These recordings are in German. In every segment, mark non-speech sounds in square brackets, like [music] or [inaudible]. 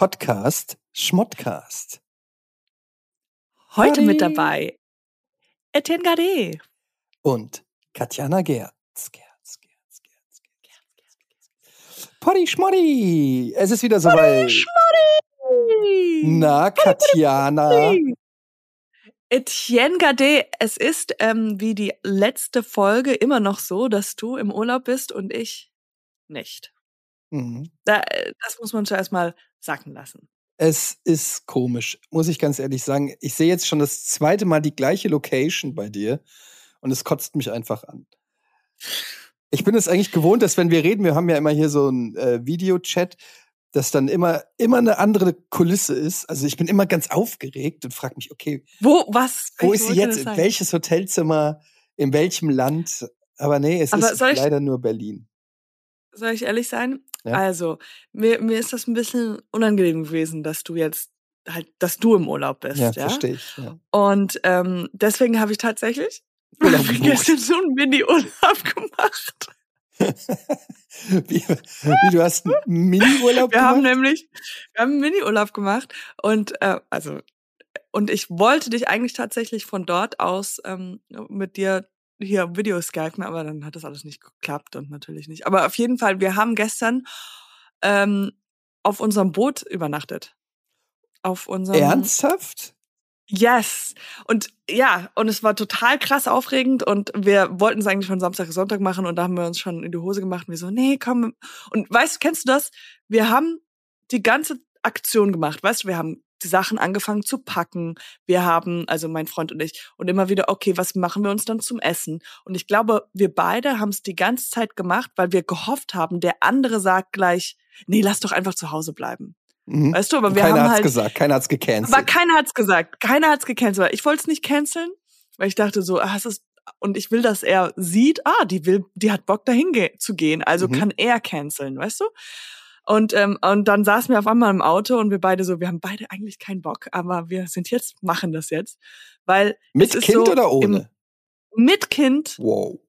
Podcast Schmottcast. Heute mit Howdy. dabei Etienne Gade. Und Katjana Gerz. Gerz, Gerz, Gerz, Gerz. Potti Schmotti. Es ist wieder soweit. Na, Katjana. Etienne Gade, es ist ähm, wie die letzte Folge immer noch so, dass du im Urlaub bist und ich nicht. Mhm. Da, äh, das muss man zuerst mal sacken lassen. Es ist komisch, muss ich ganz ehrlich sagen. Ich sehe jetzt schon das zweite Mal die gleiche Location bei dir und es kotzt mich einfach an. Ich bin es eigentlich gewohnt, dass wenn wir reden, wir haben ja immer hier so einen äh, Videochat, dass dann immer, immer eine andere Kulisse ist. Also ich bin immer ganz aufgeregt und frage mich, okay, Wo, was? wo ist sie jetzt? In welches Hotelzimmer? In welchem Land? Aber nee, es Aber ist soll ich- leider nur Berlin. Soll ich ehrlich sein? Ja. Also, mir, mir ist das ein bisschen unangenehm gewesen, dass du jetzt halt, dass du im Urlaub bist, Ja, ja. verstehe ich. Ja. Und ähm, deswegen habe ich tatsächlich [laughs] Urlaub [laughs] gestern so einen Mini-Urlaub gemacht. [laughs] wie, wie, du hast einen Mini-Urlaub Wir haben gemacht? nämlich, wir haben einen Mini-Urlaub gemacht und äh, also und ich wollte dich eigentlich tatsächlich von dort aus ähm, mit dir hier Video skypen, aber dann hat das alles nicht geklappt und natürlich nicht. Aber auf jeden Fall, wir haben gestern ähm, auf unserem Boot übernachtet. Auf unserem Ernsthaft? Yes. Und ja, und es war total krass aufregend und wir wollten es eigentlich von Samstag, Sonntag machen und da haben wir uns schon in die Hose gemacht und wir so, nee, komm. Und weißt du, kennst du das? Wir haben die ganze Aktion gemacht, weißt du, wir haben die Sachen angefangen zu packen. Wir haben, also mein Freund und ich, und immer wieder, okay, was machen wir uns dann zum Essen? Und ich glaube, wir beide haben es die ganze Zeit gemacht, weil wir gehofft haben, der andere sagt gleich, nee, lass doch einfach zu Hause bleiben. Mhm. Weißt du, aber wir Keiner haben hat's halt gesagt, keiner hat's gecancelt. aber keiner hat's gesagt. Keiner hat's gecancelt. Ich wollte es nicht canceln, weil ich dachte so, ah, es ist und ich will, dass er sieht, ah, die will, die hat Bock dahin ge zu gehen, also Mhm. kann er canceln, weißt du? Und ähm, und dann saßen wir auf einmal im Auto und wir beide so, wir haben beide eigentlich keinen Bock, aber wir sind jetzt machen das jetzt, weil Mit Kind so oder im- ohne? mit Kind Wow.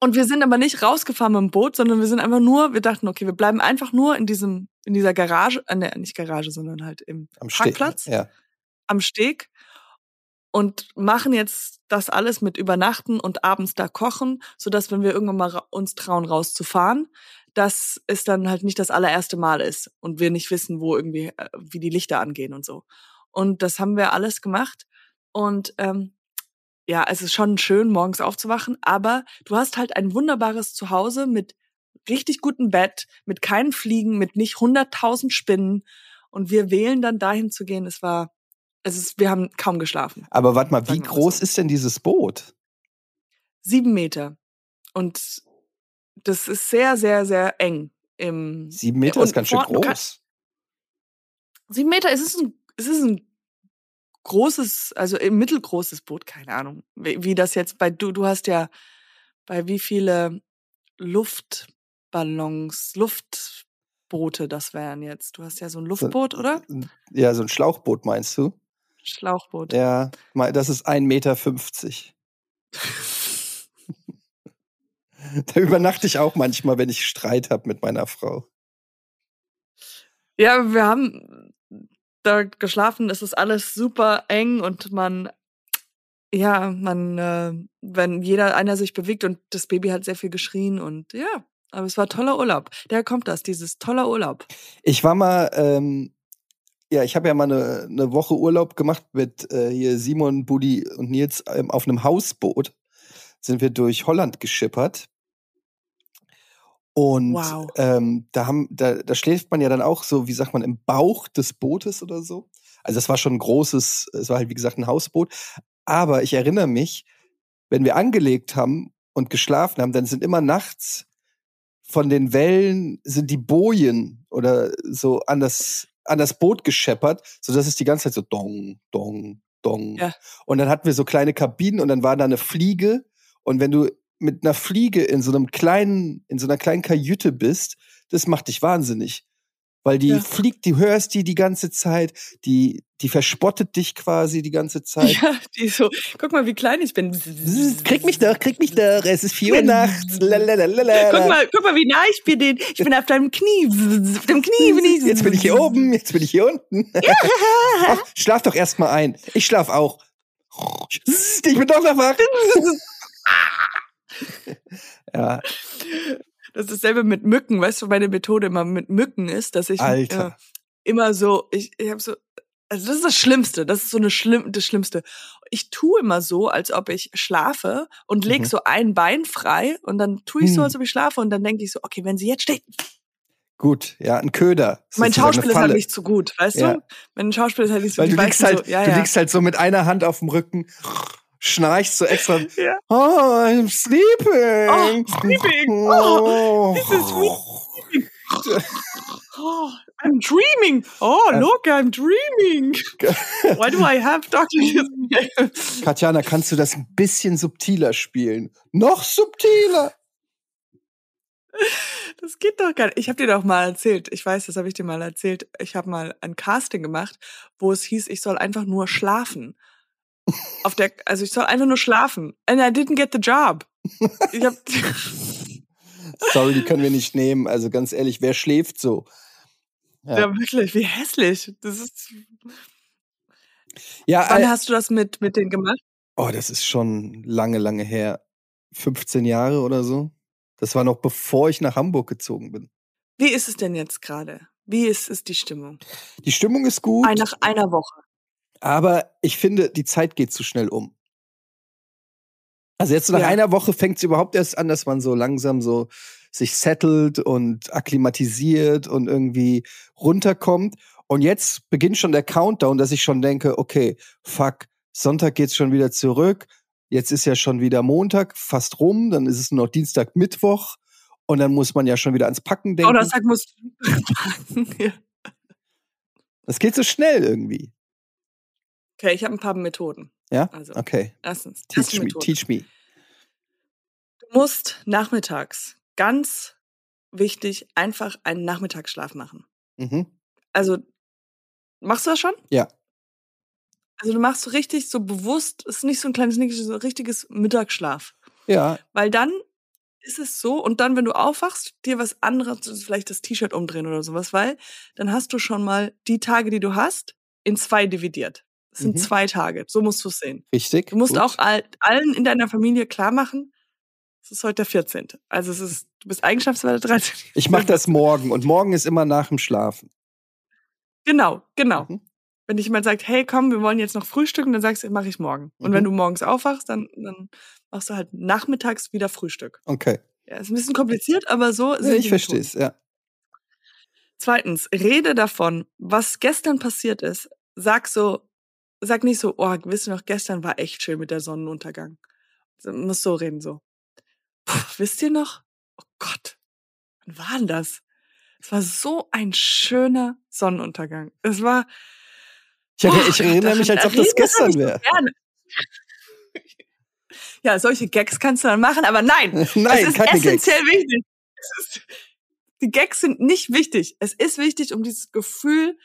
und wir sind aber nicht rausgefahren mit dem Boot, sondern wir sind einfach nur, wir dachten, okay, wir bleiben einfach nur in diesem in dieser Garage, äh, ne, nicht Garage, sondern halt im Am Steg. Parkplatz Ja. am Steg und machen jetzt das alles mit Übernachten und abends da kochen, so dass wenn wir irgendwann mal uns trauen rauszufahren, dass es dann halt nicht das allererste Mal ist und wir nicht wissen, wo irgendwie äh, wie die Lichter angehen und so. Und das haben wir alles gemacht und ähm, ja, es ist schon schön morgens aufzuwachen, aber du hast halt ein wunderbares Zuhause mit richtig gutem Bett, mit keinen Fliegen, mit nicht hunderttausend Spinnen und wir wählen dann dahin zu gehen. Es war es ist, wir haben kaum geschlafen. Aber warte mal, wie groß so. ist denn dieses Boot? Sieben Meter. Und das ist sehr, sehr, sehr eng. Im, Sieben Meter ist ganz schön groß. sieben Meter, es ist ein, es ist ein großes, also ein mittelgroßes Boot, keine Ahnung. Wie, wie das jetzt bei, du, du hast ja bei wie viele Luftballons, Luftboote das wären jetzt. Du hast ja so ein Luftboot, oder? Ja, so ein Schlauchboot meinst du? Schlauchboot. Ja, mal- das ist 1,50 Meter. [laughs] Da übernachte ich auch manchmal, wenn ich Streit habe mit meiner Frau. Ja, wir haben da geschlafen, es ist alles super eng und man, ja, man, äh, wenn jeder einer sich bewegt und das Baby hat sehr viel geschrien und ja, aber es war toller Urlaub. Daher kommt das, dieses toller Urlaub. Ich war mal, ähm, ja, ich habe ja mal eine, eine Woche Urlaub gemacht mit äh, hier Simon, Budi und Nils ähm, auf einem Hausboot. Sind wir durch Holland geschippert. Und Wow. ähm, da, haben, da, da schläft man ja dann auch so, wie sagt man, im Bauch des Bootes oder so. Also es war schon ein großes, es war halt wie gesagt ein Hausboot. Aber ich erinnere mich, wenn wir angelegt haben und geschlafen haben, dann sind immer nachts von den Wellen sind die Bojen oder so an das, an das Boot gescheppert, sodass es die ganze Zeit so dong, dong, dong. Ja. Und dann hatten wir so kleine Kabinen und dann war da eine Fliege. Und wenn du mit einer Fliege in so einem kleinen, in so einer kleinen Kajüte bist, das macht dich wahnsinnig. Weil die Ja. fliegt, du hörst die die ganze Zeit, die, die verspottet dich quasi die ganze Zeit. Ja, die so, guck mal, wie klein ich bin. Krieg mich doch, krieg mich doch, es ist vier Uhr nachts. Lalalala. Guck mal, guck mal, wie nah ich bin. Ich bin auf deinem Knie. Auf dem Knie bin ich. Jetzt bin ich hier oben, jetzt bin ich hier unten. [laughs] Ach, schlaf doch erst mal ein. Ich schlaf auch. Ich bin doch noch wach. [laughs] Ja, Das ist dasselbe mit Mücken. Weißt du, meine Methode immer mit Mücken ist, dass ich Alter. äh, immer so, ich, ich habe so, also das ist das Schlimmste. Das ist so eine schlimm, das Schlimmste. Ich tue immer so, als ob ich schlafe und leg Mhm. so ein Bein frei und dann tue ich so, Hm. als ob ich schlafe und dann denke ich so, okay, wenn sie jetzt steht, gut. Ja, ein Köder. mein Sozusagen eine Schauspiel ist halt nicht so gut, weißt Ja. du? Mein Schauspiel ist halt nicht so Weil die du liegst halt, so, ja, du ja. liegst halt so mit einer Hand auf dem Rücken, schnarchst so extra. [laughs] Ja. Oh, I'm sleeping. Oh, sleeping. Oh. this is [laughs] Oh, I'm dreaming. Oh, look, I'm dreaming. [laughs] Why do I have Dr. Katjana, kannst du das ein bisschen subtiler spielen? Noch subtiler. Das geht doch gar nicht. Ich habe dir doch mal erzählt. Ich weiß, das habe ich dir mal erzählt. Ich habe mal ein Casting gemacht, wo es hieß, ich soll einfach nur schlafen. Auf der, also ich soll einfach nur schlafen. And I didn't get the job. Ich hab, [laughs] Sorry, die können wir nicht nehmen. Also ganz ehrlich, wer schläft so? Ja. ja. wirklich, wie hässlich. Das ist. Ja, Wann äh, hast du das mit mit denen gemacht? oh, das ist schon lange, lange her. 15 Jahre oder so. Das war noch bevor ich nach Hamburg gezogen bin. Wie ist es denn jetzt gerade? Wie ist es die Stimmung? Die Stimmung ist gut, nach einer Woche. Aber ich finde, die Zeit geht zu schnell um. Also jetzt nach Ja. einer Woche fängt es überhaupt erst an, dass man so langsam so sich settelt und akklimatisiert und irgendwie runterkommt. Und jetzt beginnt schon der Countdown, dass ich schon denke, okay, fuck, Sonntag geht's schon wieder zurück. Jetzt ist ja schon wieder Montag fast rum, dann ist es nur noch Dienstag, Mittwoch. Und dann muss man ja schon wieder ans Packen denken. Donnerstag muss. [laughs] ja. Das geht so schnell irgendwie. Okay, ich habe ein paar Methoden. Ja? Also, Okay. erstens, Teach me, Methode. teach me. Du musst nachmittags, ganz wichtig, einfach einen Nachmittagsschlaf machen. Mhm. Also, machst du das schon? Ja. Also, du machst so richtig so bewusst, es ist nicht so ein kleines, nicht so ein richtiges Mittagsschlaf. Ja, Weil dann ist es so, und dann, wenn du aufwachst, dir was anderes, vielleicht das T-Shirt umdrehen oder sowas, weil dann hast du schon mal die Tage, die du hast, in zwei dividiert. Das sind Mhm. zwei Tage. So musst du es sehen. richtig. Du musst gut. auch all, allen in deiner Familie klar machen, es ist heute der 14. Also es ist, du bist Eigenschaftswerte 13. [laughs] Ich mache das morgen und morgen ist immer nach dem Schlafen. Genau, genau. Mhm. Wenn dich jemand sagt, hey, komm, wir wollen jetzt noch frühstücken, dann sagst du, mache ich morgen. Und Mhm. wenn du morgens aufwachst, dann, dann machst du halt nachmittags wieder Frühstück. Okay. Ja, ist ein bisschen kompliziert, aber so Ja, sind ich verstehe es, ja. Zweitens, rede davon, was gestern passiert ist. Sag so, sag nicht so, oh, wisst ihr noch, gestern war echt schön mit der Sonnenuntergang. Du musst so reden, so. Puh, wisst ihr noch? Oh Gott, wann war denn das? Es war so ein schöner Sonnenuntergang. Es war. Ich, Oh, ich erinnere mich, als ob das gestern wäre. Ja, solche Gags kannst du dann machen, aber nein, [laughs] Nein, es ist keine Gags. essentiell wichtig. Ist, die Gags sind nicht wichtig. Es ist wichtig, um dieses Gefühl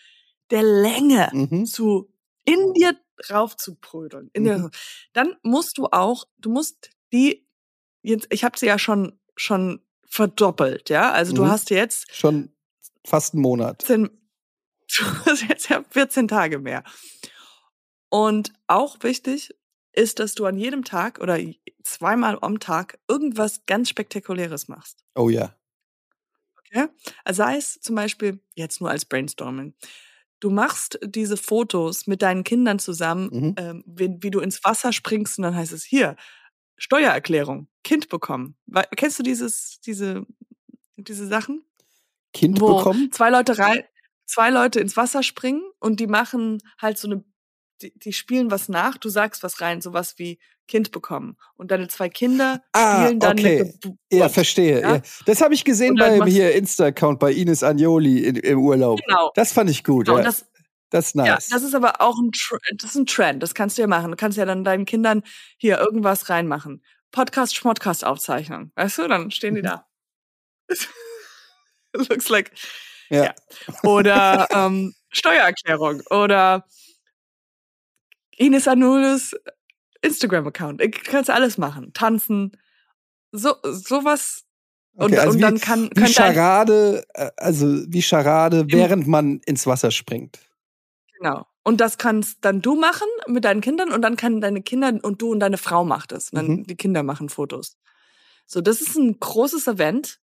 der Länge Mhm. zu in dir drauf zu prödeln. In Mhm. dir, dann musst du auch, du musst die jetzt, ich habe sie ja schon schon verdoppelt, ja. Also du Mhm. hast jetzt Schon fast einen Monat. 14, [laughs] du hast jetzt ja 14 Tage mehr. Und auch wichtig ist, dass du an jedem Tag oder zweimal am Tag irgendwas ganz Spektakuläres machst. Oh ja. Okay? Also sei es zum Beispiel, jetzt nur als Brainstorming, du machst diese Fotos mit deinen Kindern zusammen, Mhm. ähm, wie, wie du ins Wasser springst und dann heißt es hier, Steuererklärung, Kind bekommen. Wei- Kennst du dieses, diese, diese Sachen? Kind wo bekommen? zwei Leute rein, zwei Leute ins Wasser springen und die machen halt so eine, die, die spielen was nach, du sagst was rein, sowas wie Kind bekommen. Und deine zwei Kinder Ah, spielen dann okay. eine Geburt. Ja, verstehe. Ja? Ja. Das habe ich gesehen beim hier Insta-Account bei Ines Agnoli in, im Urlaub. Genau. Das fand ich gut. genau. ja. Das, das ist nice. Ja, das ist aber auch ein, das ist ein Trend. Das kannst du ja machen. Du kannst ja dann deinen Kindern hier irgendwas reinmachen. Podcast, Schmodcast Aufzeichnung. Weißt du? Dann stehen die Mhm. da. [laughs] Looks like Ja. Ja. Oder ähm, Steuererklärung oder Ines Anulis Instagram-Account. Ich kannst alles machen. Tanzen. So, sowas. Und, Okay, also und wie, dann kann, wie Charade, äh, also wie Charade, während man ins Wasser springt. genau. Und das kannst dann du machen mit deinen Kindern und dann kann deine Kinder und du und deine Frau macht es. Und dann Mhm. die Kinder machen Fotos. So, das ist ein großes Event.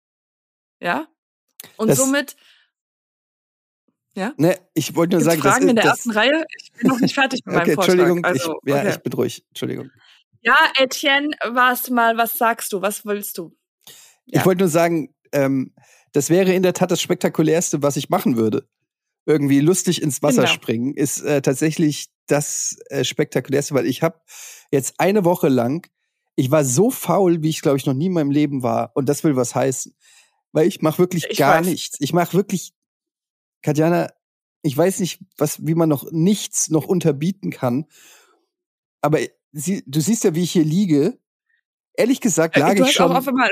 Ja. Und Das- somit Ne, ich wollte nur gibt's sagen, das Fragen ist in der das, ersten Reihe. Ich bin noch nicht fertig mit [laughs] Okay, meinem Vortrag. Entschuldigung, Also, ich, ja, okay. ich bin ruhig. Entschuldigung. Ja, Etienne, was mal, was sagst du? Was willst du? Ja. Ich wollte nur sagen, ähm, das wäre in der Tat das spektakulärste, was ich machen würde. Irgendwie lustig ins Wasser Genau. springen ist äh, tatsächlich das äh, spektakulärste, weil ich habe jetzt eine Woche lang, ich war so faul, wie ich glaube ich noch nie in meinem Leben war, und das will was heißen, weil ich mache wirklich Ich gar weiß. nichts. Ich mache wirklich, Katjana, ich weiß nicht, was, wie man noch nichts noch unterbieten kann, aber sie, du siehst ja, wie ich hier liege. Ehrlich gesagt Äh, lag du ich hast schon auch auf einmal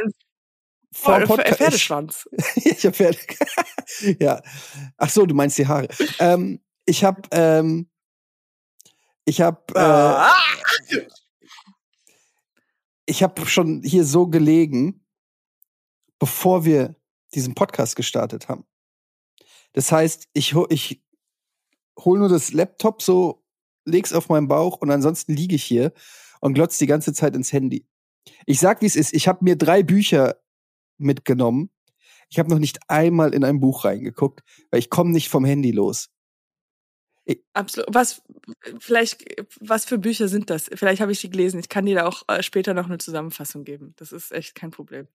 vor dem Podcast. [laughs] Ich- Pferdeschwanz. ich habe Pferde. [laughs] ja. Ach so, du meinst die Haare. Ähm, ich habe, ähm, ich habe, äh, Ah! ich habe schon hier so gelegen, bevor wir diesen Podcast gestartet haben. Das heißt, ich ich hol nur das Laptop so, leg's auf meinen Bauch und ansonsten liege ich hier und glotz die ganze Zeit ins Handy. Ich sag, wie es ist. Ich habe mir drei Bücher mitgenommen. Ich habe noch nicht einmal in ein Buch reingeguckt, weil ich komme nicht vom Handy los. Absolut. Was, vielleicht, was für Bücher sind das? Vielleicht habe ich die gelesen. Ich kann dir da auch äh, später noch eine Zusammenfassung geben. Das ist echt kein Problem.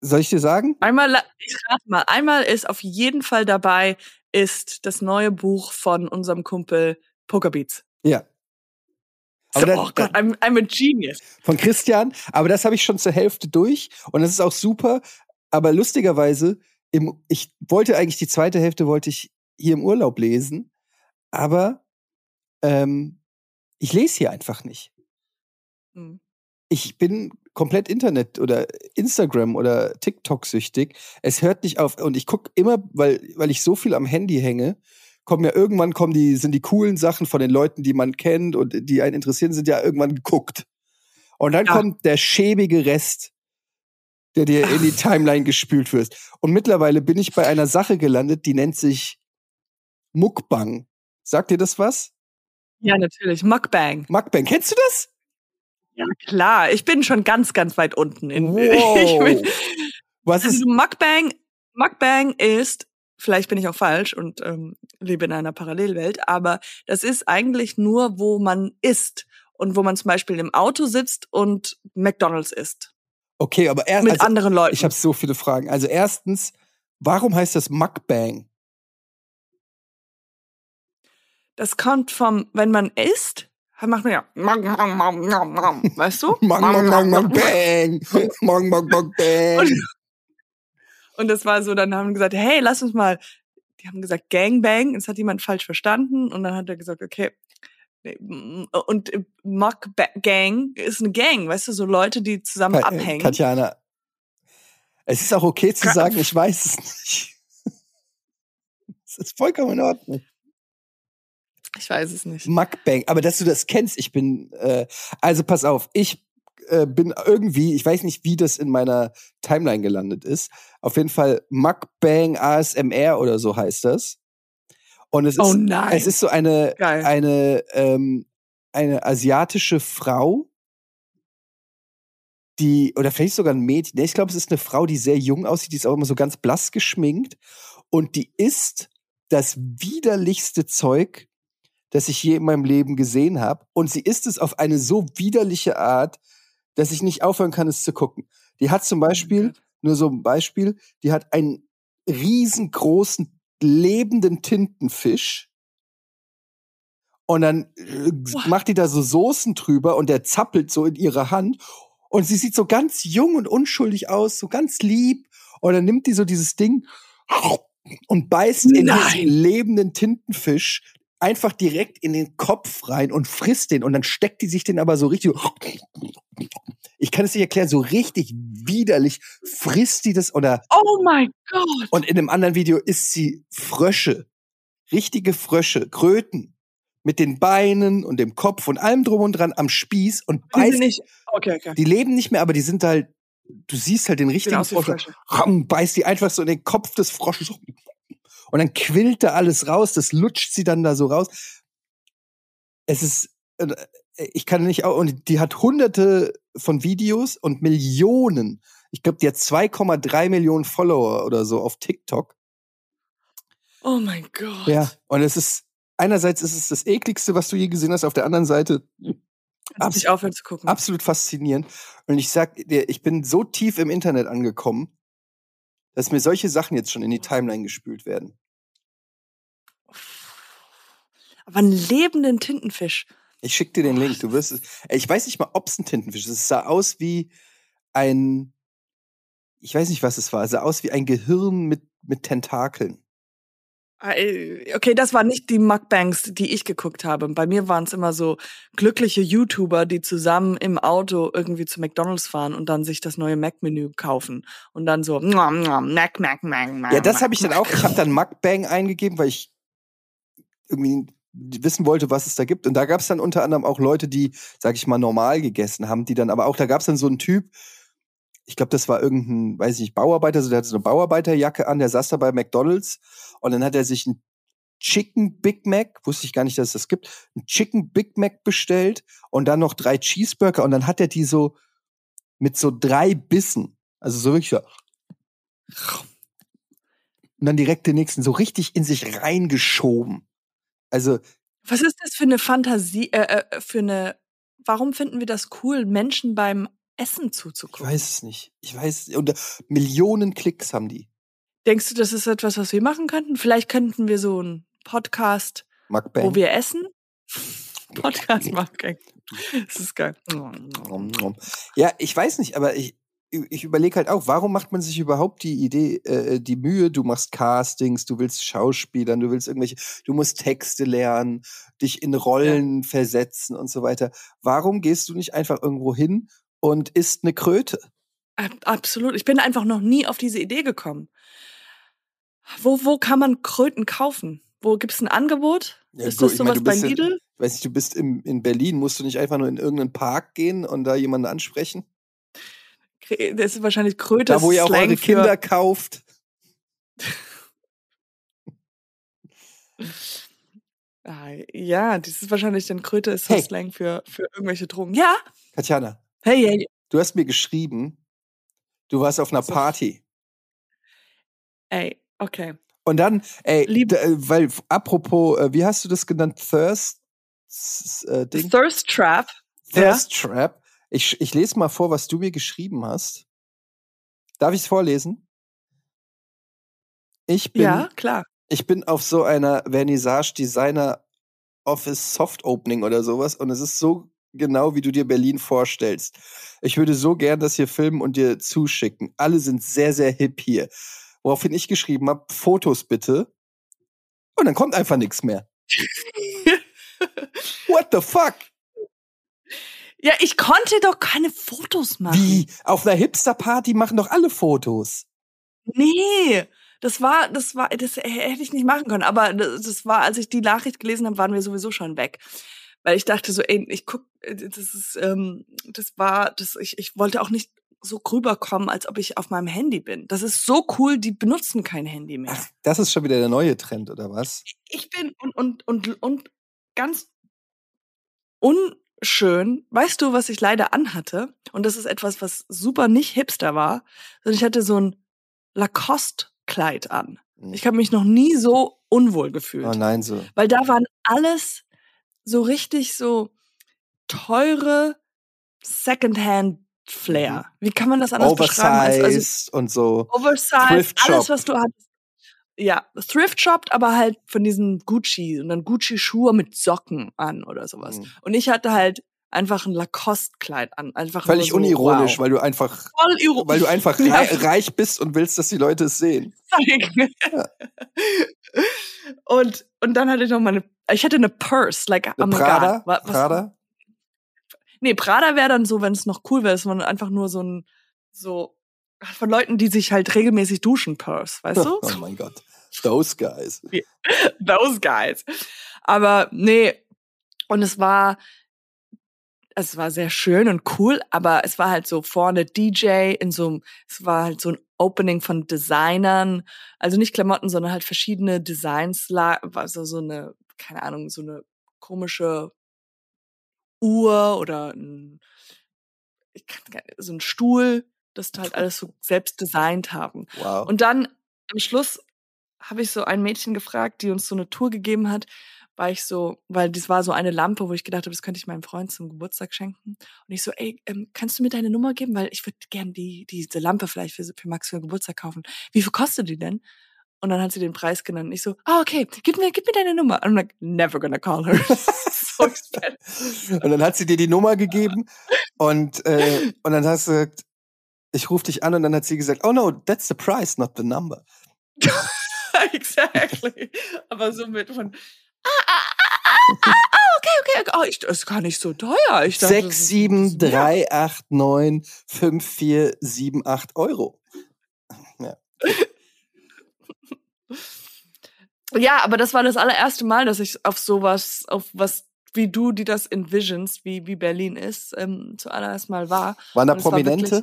Soll ich dir sagen? Einmal, ich rate mal, einmal ist auf jeden Fall dabei, ist das neue Buch von unserem Kumpel Pokerbeats. Ja. So, Aber da- oh Gott, I'm, I'm a genius. Von Christian. Aber das habe ich schon zur Hälfte durch und das ist auch super. Aber lustigerweise, im, ich wollte eigentlich die zweite Hälfte wollte ich hier im Urlaub lesen, aber ähm, ich lese hier einfach nicht. Hm. Ich bin komplett Internet oder Instagram oder TikTok süchtig. Es hört nicht auf und ich gucke immer, weil weil ich so viel am Handy hänge, kommen ja irgendwann kommen die sind die coolen Sachen von den Leuten, die man kennt und die einen interessieren, sind ja irgendwann geguckt. Und dann Ja. kommt der schäbige Rest, der dir in die [laughs] Timeline gespült wird. Und mittlerweile bin ich bei einer Sache gelandet, die nennt sich Mukbang. Sagt dir das was? Ja, natürlich. Mukbang. Mukbang, kennst du das? Ja, klar. Ich bin schon ganz, ganz weit unten. In, [laughs] Wow. bin, Was ist also Mukbang, Mukbang ist, vielleicht bin ich auch falsch und ähm, lebe in einer Parallelwelt, aber das ist eigentlich nur, wo man isst und wo man zum Beispiel im Auto sitzt und McDonalds isst. Okay, aber erst Mit also, anderen Leuten. Ich habe so viele Fragen. Also erstens, warum heißt das Mukbang? das kommt vom, wenn man isst, macht man ja, weißt du? Mang, mang, mang, mang, bang. Mang, mang, mang, bang. Und, das war so, dann haben gesagt, hey, lass uns mal, die haben gesagt Gangbang, das hat jemand falsch verstanden und dann hat er gesagt, okay, mm, und äh, Mukbang ist eine Gang, weißt du, so Leute, die zusammen Ka- äh, abhängen. Katjana, es ist auch okay zu sagen, ich weiß es nicht. Es ist vollkommen in Ordnung. Ich weiß es nicht. Mukbang, aber dass du das kennst, ich bin, äh, also pass auf, ich äh, bin irgendwie, ich weiß nicht, wie das in meiner Timeline gelandet ist. Auf jeden Fall Mukbang ASMR oder so heißt das. Und es ist, Oh nein. es ist so eine, Geil. eine, ähm, eine asiatische Frau, die, oder vielleicht sogar ein Mädchen, nee, ich glaube, es ist eine Frau, die sehr jung aussieht, die ist auch immer so ganz blass geschminkt und die isst das widerlichste Zeug, das ich je in meinem Leben gesehen habe. Und sie isst es auf eine so widerliche Art, dass ich nicht aufhören kann, es zu gucken. Die hat zum Beispiel, nur so ein Beispiel, die hat einen riesengroßen lebenden Tintenfisch. Und dann äh, Boah. macht die da so Soßen drüber und der zappelt so in ihrer Hand. Und sie sieht so ganz jung und unschuldig aus, so ganz lieb. Und dann nimmt die so dieses Ding und beißt in Nein. diesen lebenden Tintenfisch einfach direkt in den Kopf rein und frisst den. Und dann steckt die sich den aber so richtig. Ich kann es nicht erklären, so richtig widerlich frisst die das oder Oh mein Gott. und in einem anderen Video isst sie Frösche. Richtige Frösche, Kröten. Mit den Beinen und dem Kopf und allem drum und dran am Spieß und Die beißt. nicht. Okay, okay. Die leben nicht mehr, aber die sind halt, du siehst halt den richtigen wie Frosch. Beißt die einfach so in den Kopf des Frosches. Und dann quillt da alles raus, das lutscht sie dann da so raus. Es ist, äh, ich kann nicht auch, und die hat hunderte von Videos und Millionen. Ich glaube, die hat 2,3 Millionen Follower oder so auf TikTok. Oh mein Gott. Ja. Und es ist, einerseits ist es das ekligste, was du je gesehen hast, auf der anderen Seite Kannst nicht aufhören zu gucken. absolut faszinierend. Und ich sag dir, ich bin so tief im Internet angekommen, dass mir solche Sachen jetzt schon in die Timeline gespült werden. Aber einen lebenden Tintenfisch. Ich schick dir den Link. Du wirst es. Ich weiß nicht mal, ob es ein Tintenfisch ist. Es sah aus wie ein. Ich weiß nicht, was es war. Es sah aus wie ein Gehirn mit, mit Tentakeln. Okay, das waren nicht die Mukbangs, die ich geguckt habe. Bei mir waren es immer so glückliche YouTuber, die zusammen im Auto irgendwie zu McDonalds fahren und dann sich das neue Mac-Menü kaufen und dann so Mac, Mac, Mac, Mac. Ja, das habe ich dann auch. Ich habe dann Mukbang eingegeben, weil ich irgendwie wissen wollte, was es da gibt. Und da gab es dann unter anderem auch Leute, die, sag ich mal, normal gegessen haben, die dann aber auch, da gab es dann so einen Typ, ich glaube, das war irgendein, weiß ich nicht, Bauarbeiter, so der hatte so eine Bauarbeiterjacke an, der saß da bei McDonalds und dann hat er sich ein Chicken Big Mac, wusste ich gar nicht, dass es das gibt, ein Chicken Big Mac bestellt und dann noch drei Cheeseburger und dann hat er die so mit so drei Bissen, also so wirklich so, und dann direkt den nächsten so richtig in sich reingeschoben. Also, Was ist das für eine Fantasie, äh, äh, für eine, warum finden wir das cool, Menschen beim Essen ich zuzugucken? weiß es nicht. Ich weiß, und äh, Millionen Klicks haben die. Denkst du, das ist etwas, was wir machen könnten? Vielleicht könnten wir so einen Podcast, Mukbang. wo wir essen? [laughs] Podcast machen. Das ist geil. Ja, ich weiß nicht, aber ich, ich überlege halt auch, warum macht man sich überhaupt die Idee, äh, die Mühe, du machst Castings, du willst Schauspielern, du willst irgendwelche, du musst Texte lernen, dich in Rollen versetzen und so weiter. Warum gehst du nicht einfach irgendwo hin und isst eine Kröte? Ab- Absolut. Ich bin einfach noch nie auf diese Idee gekommen. Wo, wo kann man Kröten kaufen? Wo gibt's ein Angebot? Ja, ist das ich sowas bei Lidl? Weiß nicht, du bist im, in Berlin, musst du nicht einfach nur in irgendeinen Park gehen und da jemanden ansprechen? Das ist wahrscheinlich Kröte. Da, wo ihr auch Slang eure Kinder kauft. [laughs] Ah, ja, das ist wahrscheinlich dann Kröte ist Hey. Slang für, für irgendwelche Drogen. Ja. Katjana, Hey, hey. du hast mir geschrieben, du warst auf einer So. Party. Ey, okay. Und dann, ey, Lieb- äh, weil, apropos, äh, wie hast du das genannt? Thirst äh, Ding? Thirst Trap. Thirst Trap. Ich, ich lese mal vor, was du mir geschrieben hast. Darf ich es vorlesen? Ich bin, Ja, klar. ich bin auf so einer Vernissage Designer Office Soft Opening oder sowas und es ist so genau, wie du dir Berlin vorstellst. Ich würde so gern das hier filmen und dir zuschicken. Alle sind sehr, sehr hip hier. Woraufhin ich geschrieben habe, Fotos bitte. Und dann kommt einfach nichts mehr. [laughs] What the fuck? Ja, ich konnte doch keine Fotos machen. Wie? Auf einer Hipster-Party machen doch alle Fotos. Nee, das war, das war, das hätte ich nicht machen können. Aber das, das war, als ich die Nachricht gelesen habe, waren wir sowieso schon weg. Weil ich dachte so, ey, ich guck, äh, das ist, ähm, das war, das, ich, ich wollte auch nicht so rüberkommen, als ob ich auf meinem Handy bin. Das ist so cool, die benutzen kein Handy mehr. Ach, das ist schon wieder der neue Trend, oder was? ich bin und und und und ganz unschön. Weißt du, was ich leider anhatte? Und das ist etwas, was super nicht hipster war. Sondern ich hatte so ein Lacoste-Kleid an. Hm. Ich habe mich noch nie so unwohl gefühlt, Oh nein, so. weil da waren alles so richtig so teure Secondhand-Flair. Wie kann man das anders beschreiben? Oversized als- also und so. Oversized, Thrift alles, was du hattest. Ja, Thrift shopped, aber halt von diesen Gucci und dann Gucci-Schuhe mit Socken an oder sowas. Hm. Und ich hatte halt einfach ein Lacoste-Kleid an. Einfach Völlig so, unironisch, wow. weil du einfach, weil du einfach Ja, rei reich bist und willst, dass die Leute es sehen. zeigen. [laughs] und, und dann hatte ich noch meine, ich hatte eine Purse, like, oh my Prada? Was- Prada? Nee, Prada wäre dann so, wenn es noch cool wäre, dass man einfach nur so ein, so von Leuten, die sich halt regelmäßig duschen, Purse, weißt du? [laughs] Oh mein Gott. Those guys. [laughs] Those guys. Aber nee, und es war, es war sehr schön und cool, aber es war halt so vorne DJ in so einem, es war halt so ein Opening von Designern, also nicht Klamotten, sondern halt verschiedene Designs, also so eine, keine Ahnung, so eine komische Uhr oder ein, so ein Stuhl, das halt alles so selbst designt haben. Wow. Und dann am Schluss habe ich so ein Mädchen gefragt, die uns so eine Tour gegeben hat, war ich so, weil das war so eine Lampe, wo ich gedacht habe, das könnte ich meinem Freund zum Geburtstag schenken. Und ich so, ey, ähm, kannst du mir deine Nummer geben? Weil ich würde gern die, diese Lampe vielleicht für, für Max für Geburtstag kaufen. Wie viel kostet die denn? Und dann hat sie den Preis genannt. Und ich so, ah, okay, gib mir, gib mir deine Nummer. Und I'm like, never gonna call her. [laughs] so und dann hat sie dir die Nummer gegeben und, äh, und dann hast du gesagt, ich rufe dich an und dann hat sie gesagt, oh no, that's the price, not the number. [laughs] exactly. Aber so mit von, ah, ah, ah, ah, ah, okay, okay, okay. Oh, ich, das ist gar nicht so teuer. Ich dachte, 6, 7, 3, 8, 9, 5, 4, 7, 8 Euro. Ja. [laughs] ja, aber das war das allererste Mal, dass ich auf sowas, auf was wie du, die das envisions, wie, wie Berlin ist, ähm, zuallererst mal war. Waren da Prominente? War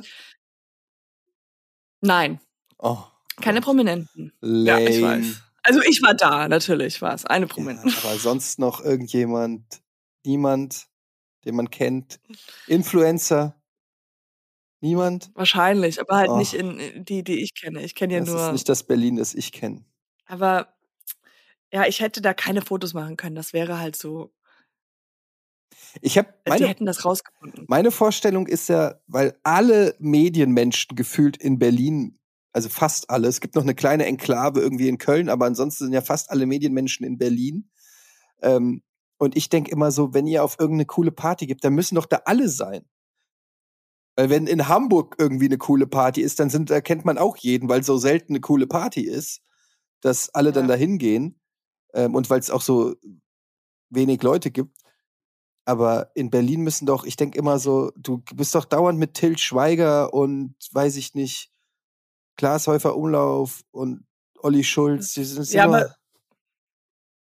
Nein. Oh. Keine Prominenten. Lame. Ja, ich weiß. Also ich war da, natürlich war es. Eine Prominente. Ja, aber sonst noch irgendjemand, niemand, den man kennt. Influencer. Niemand? Wahrscheinlich, aber halt oh. nicht in die, die ich kenne. Ich kenne ja das nur. Das ist nicht das Berlin, das ich kenne. Aber ja, ich hätte da keine Fotos machen können. Das wäre halt so. Ich habe also die hätten das rausgefunden. Meine Vorstellung ist ja, weil alle Medienmenschen gefühlt in Berlin also fast alle. Es gibt noch eine kleine Enklave irgendwie in Köln, aber ansonsten sind ja fast alle Medienmenschen in Berlin. Ähm, und ich denke immer so, wenn ihr auf irgendeine coole Party gibt, dann müssen doch da alle sein. Weil wenn in Hamburg irgendwie eine coole Party ist, dann sind, da kennt man auch jeden, weil so selten eine coole Party ist, dass alle ja. dann dahin gehen. Ähm, und weil es auch so wenig Leute gibt. Aber in Berlin müssen doch, ich denke immer so, du bist doch dauernd mit Till Schweiger und weiß ich nicht, Glashäufer Umlauf und Olli Schulz, die sind ja, aber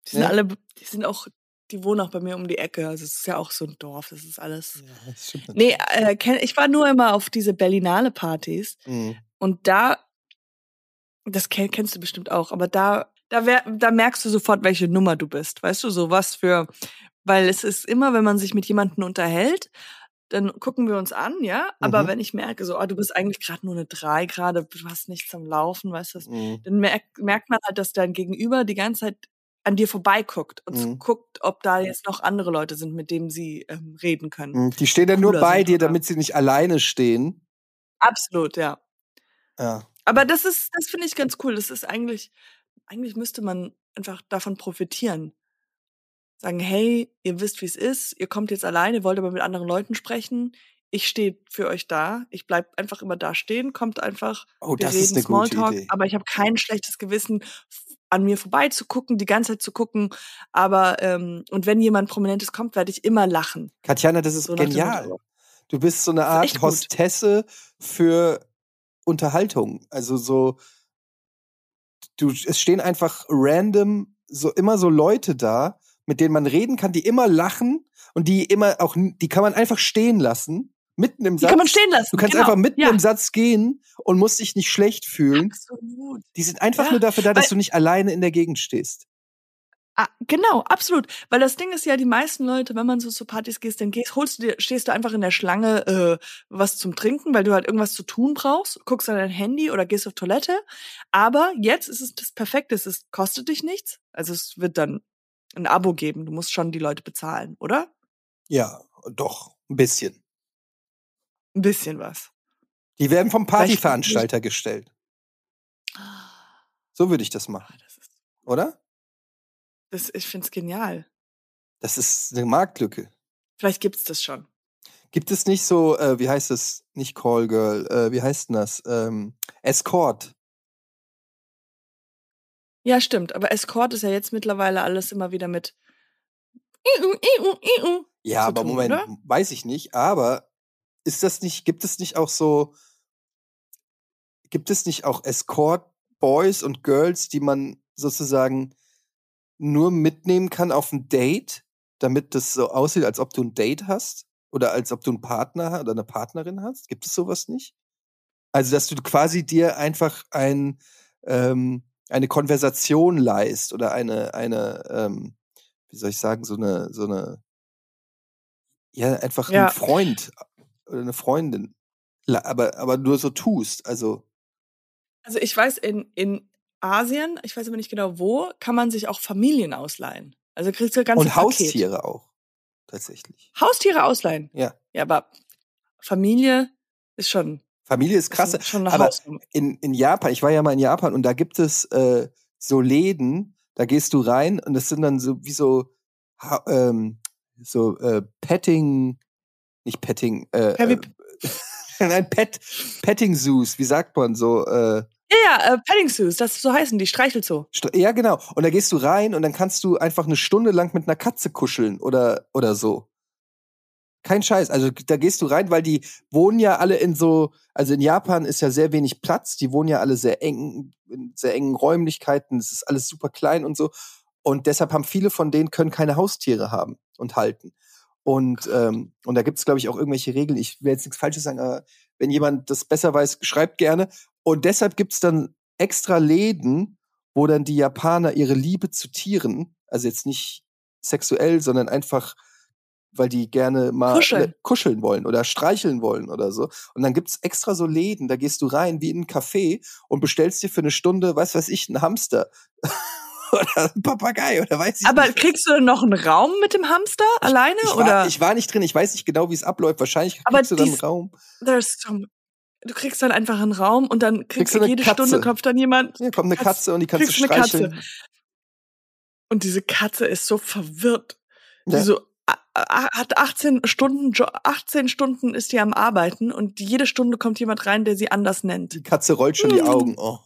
die sind ne? alle, die sind auch, die wohnen auch bei mir um die Ecke. Also es ist ja auch so ein Dorf, das ist alles. Ja, das nee, äh, ich war nur immer auf diese Berlinale Partys mhm. und da, das kennst du bestimmt auch, aber da, da, wär, da merkst du sofort, welche Nummer du bist. Weißt du, so was für, weil es ist immer, wenn man sich mit jemandem unterhält, dann gucken wir uns an, ja. Aber mhm. wenn ich merke, so, oh, du bist eigentlich gerade nur eine drei gerade, du hast nichts am Laufen, weißt du, mhm. dann merkt, merkt man halt, dass dein Gegenüber die ganze Zeit an dir vorbeiguckt und mhm. guckt, ob da jetzt noch andere Leute sind, mit denen sie ähm, reden können. Mhm. Die stehen dann nur bei dir, damit sie nicht alleine stehen. Absolut, ja. Ja. Aber das ist, das finde ich ganz cool. Das ist eigentlich, eigentlich müsste man einfach davon profitieren sagen, hey, ihr wisst, wie es ist, ihr kommt jetzt alleine, wollt aber mit anderen Leuten sprechen. Ich stehe für euch da. Ich bleib einfach immer da stehen, kommt einfach. Oh, wir das reden ist eine Smalltalk, gute Idee. aber ich habe kein schlechtes Gewissen, an mir vorbeizugucken, die ganze Zeit zu gucken. Aber ähm, und wenn jemand Prominentes kommt, werde ich immer lachen. Katjana, das ist so genial. Du bist so eine Art Hostesse für Unterhaltung. Also so, du, es stehen einfach random so immer so Leute da, mit denen man reden kann, die immer lachen und die immer auch, die kann man einfach stehen lassen. Mitten im Satz. Die kann man stehen lassen. Du kannst genau. einfach mitten ja. im Satz gehen und musst dich nicht schlecht fühlen. Absolut. Die sind einfach ja. nur dafür da, dass du nicht alleine in der Gegend stehst. Ah, genau, absolut. Weil das Ding ist ja, die meisten Leute, wenn man so zu Partys gehst, dann gehst, holst du dir, stehst du einfach in der Schlange äh, was zum Trinken, weil du halt irgendwas zu tun brauchst, guckst an dein Handy oder gehst auf Toilette. Aber jetzt ist es das Perfekte, es kostet dich nichts. Also es wird dann ein Abo geben. Du musst schon die Leute bezahlen, oder? Ja, doch, ein bisschen. Ein bisschen was. Die werden vom Partyveranstalter gestellt. So würde ich das machen. Das ist, oder? Das, ich finde es genial. Das ist eine Marktlücke. Vielleicht gibt es das schon. Gibt es nicht so, äh, wie heißt es, nicht Callgirl, äh, wie heißt denn das? Ähm, Escort. Ja, stimmt. Aber Escort ist ja jetzt mittlerweile alles immer wieder mit. Ja, aber tun, Moment, oder? weiß ich nicht. Aber ist das nicht, gibt es nicht auch so gibt es nicht auch Escort-Boys und Girls, die man sozusagen nur mitnehmen kann auf ein Date, damit das so aussieht, als ob du ein Date hast? Oder als ob du einen Partner oder eine Partnerin hast? Gibt es sowas nicht? Also, dass du quasi dir einfach ein, ähm, eine Konversation leist oder eine, eine, ähm, wie soll ich sagen, so eine, so eine, ja, einfach Ja. ein Freund oder eine Freundin. Aber, aber nur so tust. Also, Also ich weiß, in, in Asien, ich weiß aber nicht genau wo, kann man sich auch Familien ausleihen. Also kriegst du ganz und Haustiere auch. Tatsächlich. Haustiere ausleihen. Ja. Ja, aber Familie ist schon, Familie ist krass. aber Hausnummer. in, in Japan, ich war ja mal in Japan und da gibt es äh, so Läden, da gehst du rein und das sind dann so wie so, ähm, so äh, Petting, nicht Petting, äh, äh, [laughs] nein, Pet, Petting Zoos, wie sagt man so, äh, Ja, ja, äh, Petting Zoos, das so heißen die, Streichelzoo. St- ja genau. Und da gehst du rein und dann kannst du einfach eine Stunde lang mit einer Katze kuscheln oder, oder so. Kein Scheiß. Also da gehst du rein, weil die wohnen ja alle in so, also in Japan ist ja sehr wenig Platz, die wohnen ja alle sehr eng, in sehr engen Räumlichkeiten, es ist alles super klein und so. Und deshalb haben viele von denen können keine Haustiere haben und halten. Und, ähm, und da gibt es, glaube ich, auch irgendwelche Regeln. Ich will jetzt nichts Falsches sagen, aber wenn jemand das besser weiß, schreibt gerne. Und deshalb gibt es dann extra Läden, wo dann die Japaner ihre Liebe zu Tieren, also jetzt nicht sexuell, sondern einfach, weil die gerne mal Kuscheln. ne, kuscheln wollen oder streicheln wollen oder so. Und dann gibt's extra so Läden, da gehst du rein wie in ein Café und bestellst dir für eine Stunde, was weiß ich, einen Hamster. [laughs] oder einen Papagei oder weiß ich Aber nicht. kriegst du noch einen Raum mit dem Hamster alleine? ich, oder? war, ich war nicht drin, ich weiß nicht genau, wie es abläuft. Wahrscheinlich Aber kriegst du dann einen Raum. Some, du kriegst dann einfach einen Raum und dann kriegst, Kriegst du jede Katze. Stunde kommt dann jemand Hier kommt eine Katz- Katze und die kannst du Katze. streicheln. und diese Katze ist so verwirrt. Ja. Die so hat 18 Stunden, Jo- 18 Stunden ist die am Arbeiten und jede Stunde kommt jemand rein, der sie anders nennt. Die Katze rollt schon die Mm. Augen. Oh,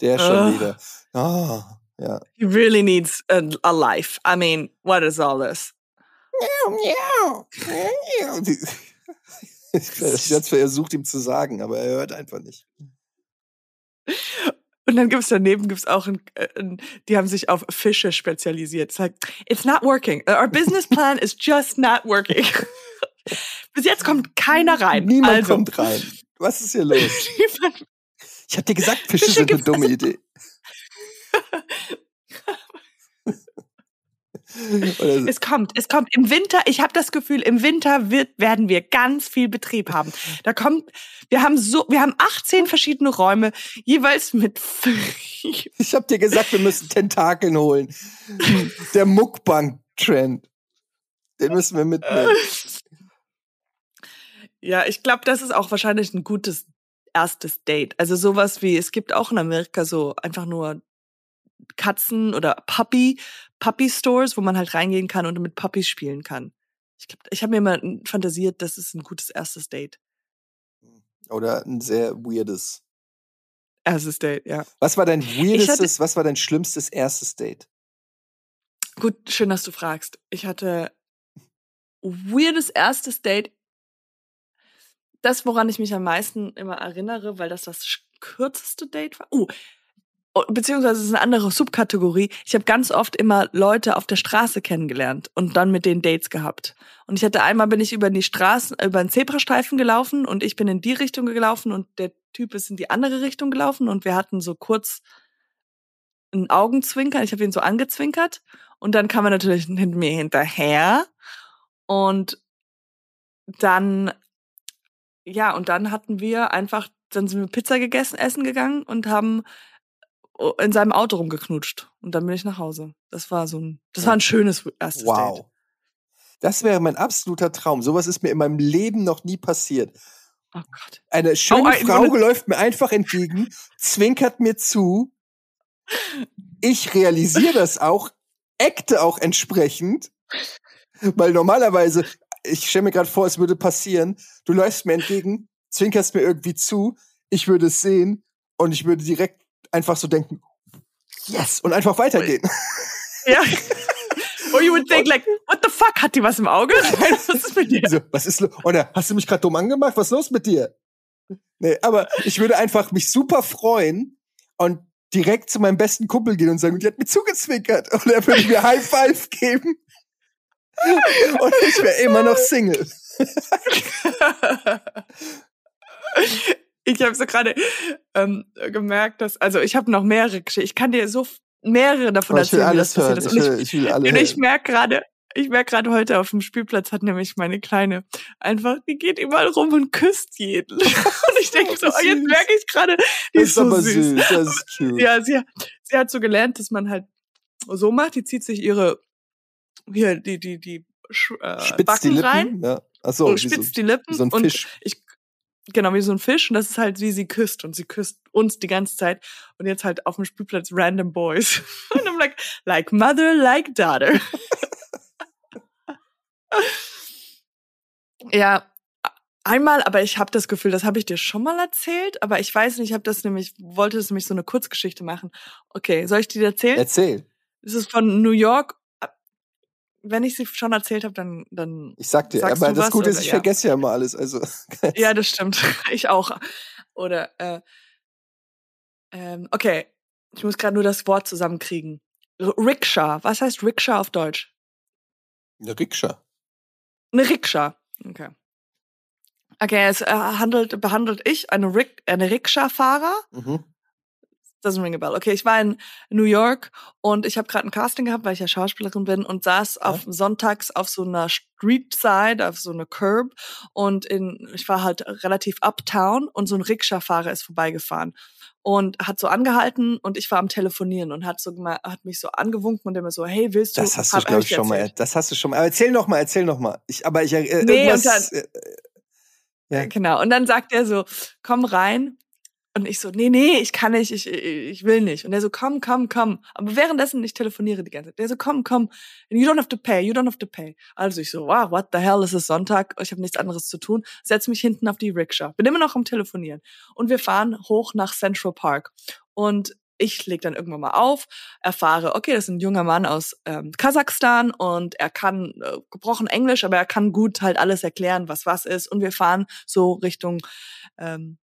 der schon Ah. wieder. Ah, ja. He really needs a, a life. I mean, what is all this? Die- [laughs] Ich hab's versucht, ihm zu sagen, aber er hört einfach nicht. [laughs] Und dann gibt's daneben gibt's auch ein, äh, ein, die haben sich auf Fische spezialisiert. Es sagt, it's not working. Our business plan is just not working. [laughs] Bis jetzt kommt keiner rein. Niemand also, kommt rein. Was ist hier los? [laughs] Ich hab dir gesagt, Fische, Fische sind eine dumme Idee. [laughs] So. Es kommt, es kommt im Winter. Ich habe das Gefühl, im Winter wird, werden wir ganz viel Betrieb haben. Da kommt, wir haben so, wir haben 18 verschiedene Räume, jeweils mit [laughs] Ich hab dir gesagt, wir müssen Tentakeln holen. Der Muckbank-Trend. Den müssen wir mitnehmen. [laughs] Ja, ich glaube, das ist auch wahrscheinlich ein gutes erstes Date. Also sowas wie, es gibt auch in Amerika so einfach nur Katzen oder Puppy, Puppy Stores, wo man halt reingehen kann und mit Puppies spielen kann. Ich glaube, ich habe mir mal fantasiert, das ist ein gutes erstes Date. Oder ein sehr weirdes. Erstes Date, ja. Was war dein hatte- weirdestes, was war dein schlimmstes erstes Date? Gut, schön, dass du fragst. Ich hatte weirdes erstes Date. Das, woran ich mich am meisten immer erinnere, weil das das kürzeste Date war. Uh, oh, beziehungsweise es ist eine andere Subkategorie. Ich habe ganz oft immer Leute auf der Straße kennengelernt und dann mit denen Dates gehabt. Und ich hatte einmal bin ich über die Straßen, über einen Zebrastreifen gelaufen und ich bin in die Richtung gelaufen und der Typ ist in die andere Richtung gelaufen und wir hatten so kurz ein Augenzwinkern. Ich habe ihn so angezwinkert und dann kam er natürlich hinter mir hinterher und dann ja und dann hatten wir einfach dann sind wir Pizza gegessen essen gegangen und haben in seinem Auto rumgeknutscht und dann bin ich nach Hause. Das war so ein das war ein schönes erstes Wow. Date. Das wäre mein absoluter Traum. Sowas ist mir in meinem Leben noch nie passiert. Oh Gott. Eine schöne Oh, ein- Frau läuft mir einfach entgegen, zwinkert mir zu. Ich realisiere das auch, acte auch entsprechend, weil normalerweise, ich stelle mir gerade vor, es würde passieren, du läufst mir entgegen, zwinkerst mir irgendwie zu, ich würde es sehen und ich würde direkt einfach so denken, yes, und einfach weitergehen. [laughs] Ja. Or you would think like, what the fuck, hat die was im Auge? [laughs] Was ist mit dir? So, was ist? Oder hast du mich gerade dumm angemacht? Was ist los mit dir? Nee, aber ich würde einfach mich super freuen und direkt zu meinem besten Kumpel gehen und sagen, die hat mir zugezwinkert. Und er würde mir High Five geben. Und ich wäre [laughs] immer noch Single. Ich habe so gerade ähm, gemerkt, dass, also ich habe noch mehrere Geschichten. Ich kann dir so mehrere davon ich will erzählen, wie alles das hören. passiert ist. Ich Und ich, will, ich will alle und ich merke gerade, ich merke gerade heute auf dem Spielplatz hat nämlich meine Kleine einfach, die geht überall rum und küsst jeden. [laughs] [laughs] Und ich denke so, oh, jetzt merke ich gerade, die Das ist so süß. süß. Das ist cute. Ja, sie, sie hat so gelernt, dass man halt so macht, die zieht sich ihre, hier, die, die, die äh, Spitzt die Backen Lippen. rein Ja. Achso, und wie so, spitzt die Lippen so ein und ich genau wie so ein Fisch und das ist halt wie sie küsst und sie küsst uns die ganze Zeit und jetzt halt auf dem Spielplatz random boys. [laughs] Und I'm like like mother like daughter. [laughs] Ja einmal aber ich habe das Gefühl das habe ich dir schon mal erzählt aber ich weiß nicht ich habe das nämlich wollte das nämlich so eine Kurzgeschichte machen. Okay soll ich die dir erzählen? Erzähl. es ist von New York wenn ich sie schon erzählt habe dann dann Ich sag dir, aber das Gute ist, ich Ja. vergesse ja immer alles. Also, [laughs] Ja, das stimmt. [laughs] Ich auch. Oder, äh, ähm, okay, ich muss gerade nur das Wort zusammenkriegen. Rikscha. Was heißt Rikscha auf Deutsch? eine Rikscha. Eine Rikscha. Okay. Okay, es äh, handelt, behandelt ich eine, Rik eine Rikscha-Fahrer. Mhm. Doesn't ring a bell. Okay, ich war in New York und ich habe gerade ein Casting gehabt, weil ich ja Schauspielerin bin und saß Ja. auf sonntags auf so einer Street Side, auf so einer Curb und in ich war halt relativ uptown und so ein Rikscha-Fahrer ist vorbeigefahren und hat so angehalten und ich war am telefonieren und hat so hat mich so angewunken und immer so hey willst du Das hast du, glaube ich, schon mal. erzählt. Das hast du schon mal. Aber erzähl noch mal, erzähl noch mal. Ich, aber ich, äh, Nee, irgendwas, und äh, Ja. Genau. Und dann sagt er so, komm rein. Und ich so, nee, nee, ich kann nicht, ich, ich will nicht. Und er so, komm, komm, komm. Aber währenddessen, ich telefoniere die ganze Zeit. Der so, komm, komm. You don't have to pay, you don't have to pay. Also ich so, wow, what the hell, es ist Sonntag, ich habe nichts anderes zu tun. Setz mich hinten auf die Rikscha. Bin immer noch am Telefonieren. Und wir fahren hoch nach Central Park. Und ich leg dann irgendwann mal auf, erfahre, okay, das ist ein junger Mann aus ähm, Kasachstan und er kann äh, gebrochen Englisch, aber er kann gut halt alles erklären, was was ist. Und wir fahren so Richtung ähm,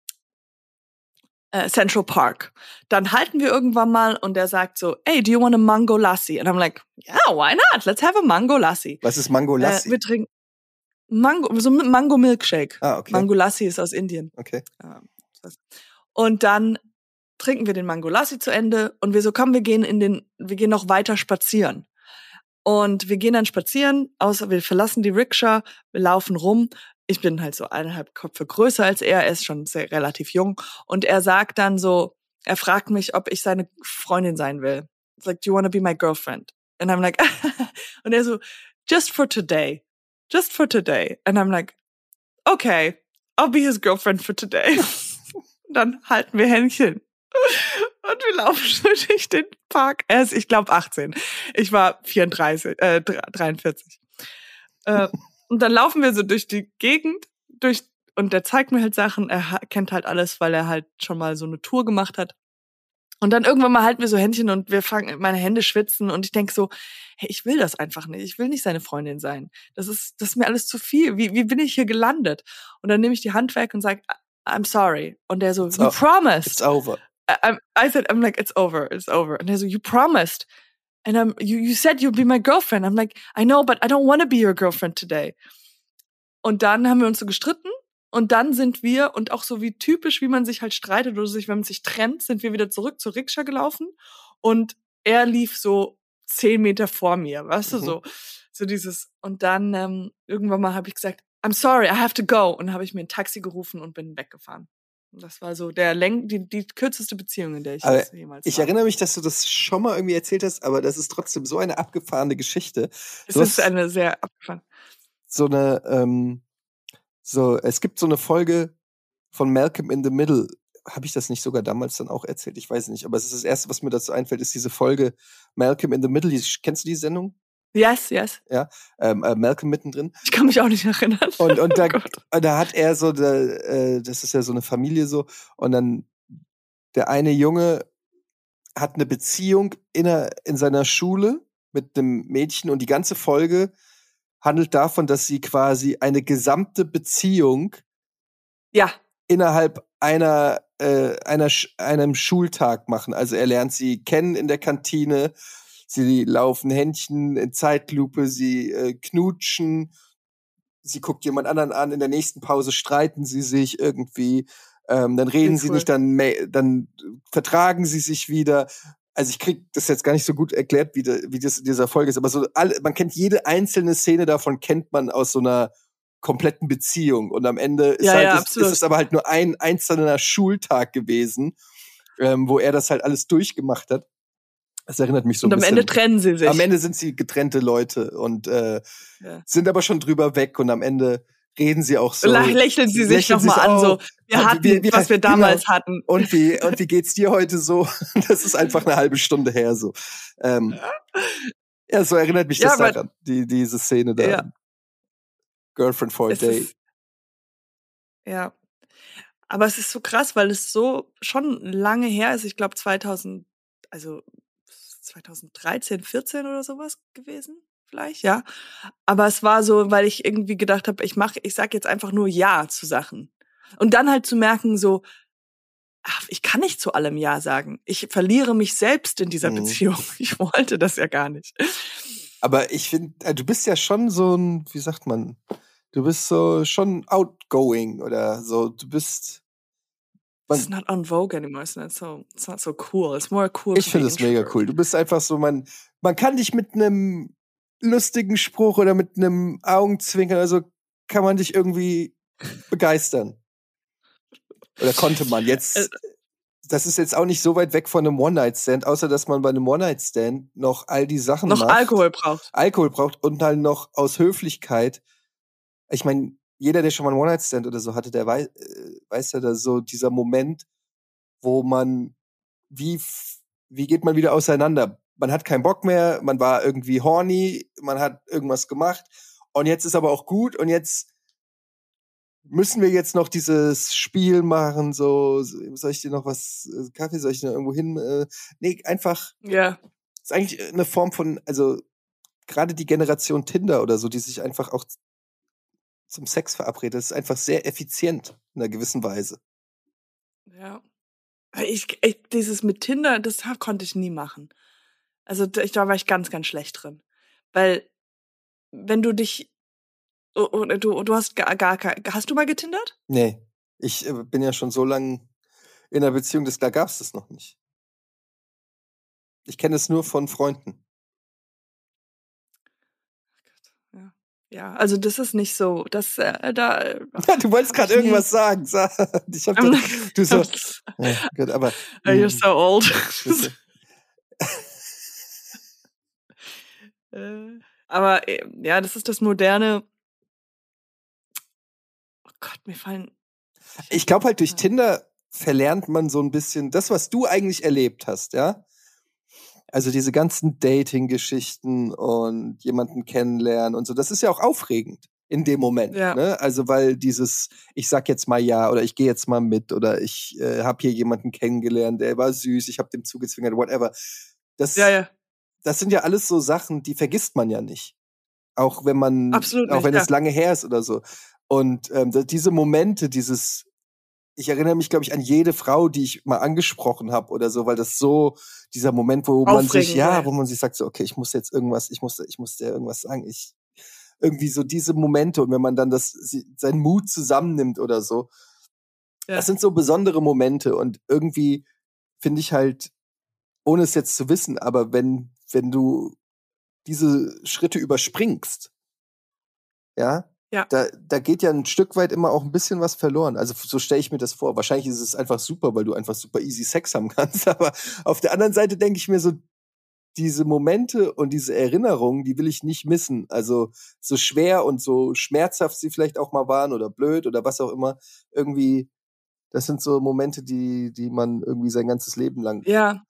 äh, Central Park. Dann halten wir irgendwann mal und er sagt so, hey, do you want a mango lassi? And I'm like, yeah, why not? Let's have a mango lassi. was ist Mango Äh, Lassi? wir trinken Mango, so ein Mango Milkshake. ah, okay. Mango lassi ist aus Indien. Okay. Ähm, Und dann trinken wir den Mango Lassi zu Ende und wir so, komm, wir gehen in den, wir gehen noch weiter spazieren. Und wir gehen dann spazieren, außer wir verlassen die Rikscha, wir laufen rum. Ich bin halt so eineinhalb Köpfe größer als er, er ist schon sehr relativ jung. Und er sagt dann so, er fragt mich, ob ich seine Freundin sein will. It's like, do you want to be my girlfriend? And I'm like, [laughs] und er so, just for today. Just for today. And I'm like, okay, I'll be his girlfriend for today. [laughs] dann halten wir Händchen. Und wir laufen [laughs] durch den Park. Er ist, ich glaube, 18. Ich war 34, äh, 43. Äh, und dann laufen wir so durch die Gegend, durch, und der zeigt mir halt Sachen. Er kennt halt alles, weil er halt schon mal so eine Tour gemacht hat. Und dann irgendwann mal halten wir so Händchen und wir fangen, meine Hände schwitzen und ich denk so, hey, ich will das einfach nicht. Ich will nicht seine Freundin sein. Das ist, das ist mir alles zu viel. Wie, wie bin ich hier gelandet? Und dann nehme ich die Hand weg und sage, I'm sorry. Und der so, It's you promised. It's over. I, I said, I'm like, it's over, it's over. And they're so, you promised. And I'm, you, you said you'd be my girlfriend. I'm like, I know, but I don't want to be your girlfriend today. Und dann haben wir uns so gestritten. Und dann sind wir, und auch so wie typisch, wie man sich halt streitet oder sich, wenn man sich trennt, sind wir wieder zurück zur Rikscha gelaufen. Und er lief so zehn Meter vor mir, weißt du, Mhm. so, so dieses. Und dann ähm, irgendwann mal habe ich gesagt, I'm sorry, I have to go. Und habe ich mir ein Taxi gerufen und bin weggefahren. Das war so der Läng die, die kürzeste Beziehung, in der ich jetzt jemals Ich war. erinnere mich, dass du das schon mal irgendwie erzählt hast, aber das ist trotzdem so eine abgefahrene Geschichte. Es du ist eine sehr abgefahren. So eine, ähm, so, es gibt so eine Folge von Malcolm in the Middle. Habe ich das nicht sogar damals dann auch erzählt? Ich weiß nicht, aber es ist das Erste, was mir dazu einfällt, ist diese Folge Malcolm in the Middle. Kennst du die Sendung? Yes, yes. Ähm, äh, Malcolm mittendrin. Ich kann mich auch nicht erinnern. Und, und [laughs] da, Oh Gott. Und da hat er so, da, äh, das ist ja so eine Familie so, und dann der eine Junge hat eine Beziehung in, einer, in seiner Schule mit einem Mädchen und die ganze Folge handelt davon, dass sie quasi eine gesamte Beziehung Ja, innerhalb einer, äh, einer, einem Schultag machen. Also er lernt sie kennen in der Kantine, sie laufen Händchen in Zeitlupe, sie äh, knutschen, sie guckt jemand anderen an, in der nächsten Pause streiten sie sich irgendwie, ähm, dann reden sie cool. nicht, dann, dann vertragen sie sich wieder. Also ich krieg das jetzt gar nicht so gut erklärt, wie, de, wie das in dieser Folge ist, aber so alle, man kennt jede einzelne Szene davon, kennt man aus so einer kompletten Beziehung. Und am Ende ist, ja, halt, ja, ist, ist es aber halt nur ein einzelner Schultag gewesen, ähm, wo er das halt alles durchgemacht hat. Das erinnert mich so und ein bisschen. Und am Ende trennen sie sich. Am Ende sind sie getrennte Leute und äh, ja. sind aber schon drüber weg und am Ende reden sie auch so. Lächeln sie sich nochmal an, so, wir hatten, wie, wie, was wir damals genau. hatten. Und wie, [laughs] und wie geht's dir heute so? [laughs] Das ist einfach eine halbe Stunde her, so. Ähm, ja, so erinnert mich das daran, die, diese Szene da. Ja. Girlfriend for a es Day. Ist, ja. Aber es ist so krass, weil es so schon lange her ist. Ich glaube 2000, also 2013, 14 oder sowas gewesen, vielleicht, ja. Aber es war so, weil ich irgendwie gedacht habe, ich mache, ich sag jetzt einfach nur Ja zu Sachen. Und dann halt zu merken, so, ach, ich kann nicht zu allem Ja sagen. Ich verliere mich selbst in dieser mhm. Beziehung. [laughs] Ich wollte das ja gar nicht. Aber ich finde, äh, du bist ja schon so ein, wie sagt man, du bist so schon outgoing oder so. Du bist. It's not on Vogue anymore. It's not so, it's not so cool. It's more cool. Ich finde es mega cool. Du bist einfach so, man, man kann dich mit einem lustigen Spruch oder mit einem Augenzwinkern, also kann man dich irgendwie begeistern. Oder konnte man. [laughs] Jetzt, äh, das ist jetzt auch nicht so weit weg von einem One-Night-Stand, außer dass man bei einem One-Night-Stand noch all die Sachen noch macht. Alkohol braucht. Alkohol braucht und halt noch aus Höflichkeit ich meine, jeder, der schon mal einen One-Night-Stand oder so hatte, der weiß, äh, weiß ja, dass so dieser Moment, wo man, wie, wie geht man wieder auseinander? Man hat keinen Bock mehr, man war irgendwie horny, man hat irgendwas gemacht und jetzt ist aber auch gut und jetzt müssen wir jetzt noch dieses Spiel machen, so, soll ich dir noch was, äh, Kaffee, soll ich dir irgendwo hin? Äh, nee, einfach. Ja. Ist eigentlich eine Form von, also gerade die Generation Tinder oder so, die sich einfach auch zum Sex verabredet. Das ist einfach sehr effizient in einer gewissen Weise. Ja. Ich, ich, dieses mit Tinder, das konnte ich nie machen. Also ich, da war ich ganz, ganz schlecht drin. Weil, wenn du dich, du, du hast gar, gar, hast du mal getindert? Nee. Ich äh, bin ja schon so lange in einer Beziehung, dass da gab es das noch nicht. Ich kenne es nur von Freunden. Ja, also das ist nicht so, das äh, da. Äh, [laughs] du wolltest gerade irgendwas sagen. [laughs] Ich hab das, du so. [laughs] ja, gut, aber. You're so old. äh, aber äh, ja, das ist das moderne. Oh Gott, mir fallen. Ich glaube halt durch Tinder verlernt man so ein bisschen das, was du eigentlich erlebt hast, ja also diese ganzen Dating-Geschichten und jemanden kennenlernen und so, das ist ja auch aufregend in dem Moment. Ja. Ne? Also weil dieses, ich sag jetzt mal ja oder ich gehe jetzt mal mit oder ich äh, habe hier jemanden kennengelernt, der war süß, ich habe dem zugezwingert, whatever. Das, ja, ja. das sind ja alles so Sachen, die vergisst man ja nicht. Auch wenn man, Absolut auch nicht, wenn es lange her ist oder so. Und ähm, diese Momente, dieses ich erinnere mich, glaube ich, an jede Frau, die ich mal angesprochen habe oder so, weil das so dieser Moment, wo man sich, ja, wo man sich sagt, so, okay, ich muss jetzt irgendwas, ich muss, ich muss dir irgendwas sagen. Ich irgendwie so diese Momente und wenn man dann das seinen Mut zusammennimmt oder so, ja. das sind so besondere Momente und irgendwie finde ich halt, ohne es jetzt zu wissen, aber wenn wenn du diese Schritte überspringst, ja, ja. Da, da geht ja ein Stück weit immer auch ein bisschen was verloren. Also so stelle ich mir das vor. Wahrscheinlich ist es einfach super, weil du einfach super easy Sex haben [laughs] kannst. Aber auf der anderen Seite denke ich mir so, diese Momente und diese Erinnerungen, die will ich nicht missen. Also so schwer und so schmerzhaft sie vielleicht auch mal waren oder blöd oder was auch immer. Irgendwie, das sind so Momente, die, die man irgendwie sein ganzes Leben lang ja.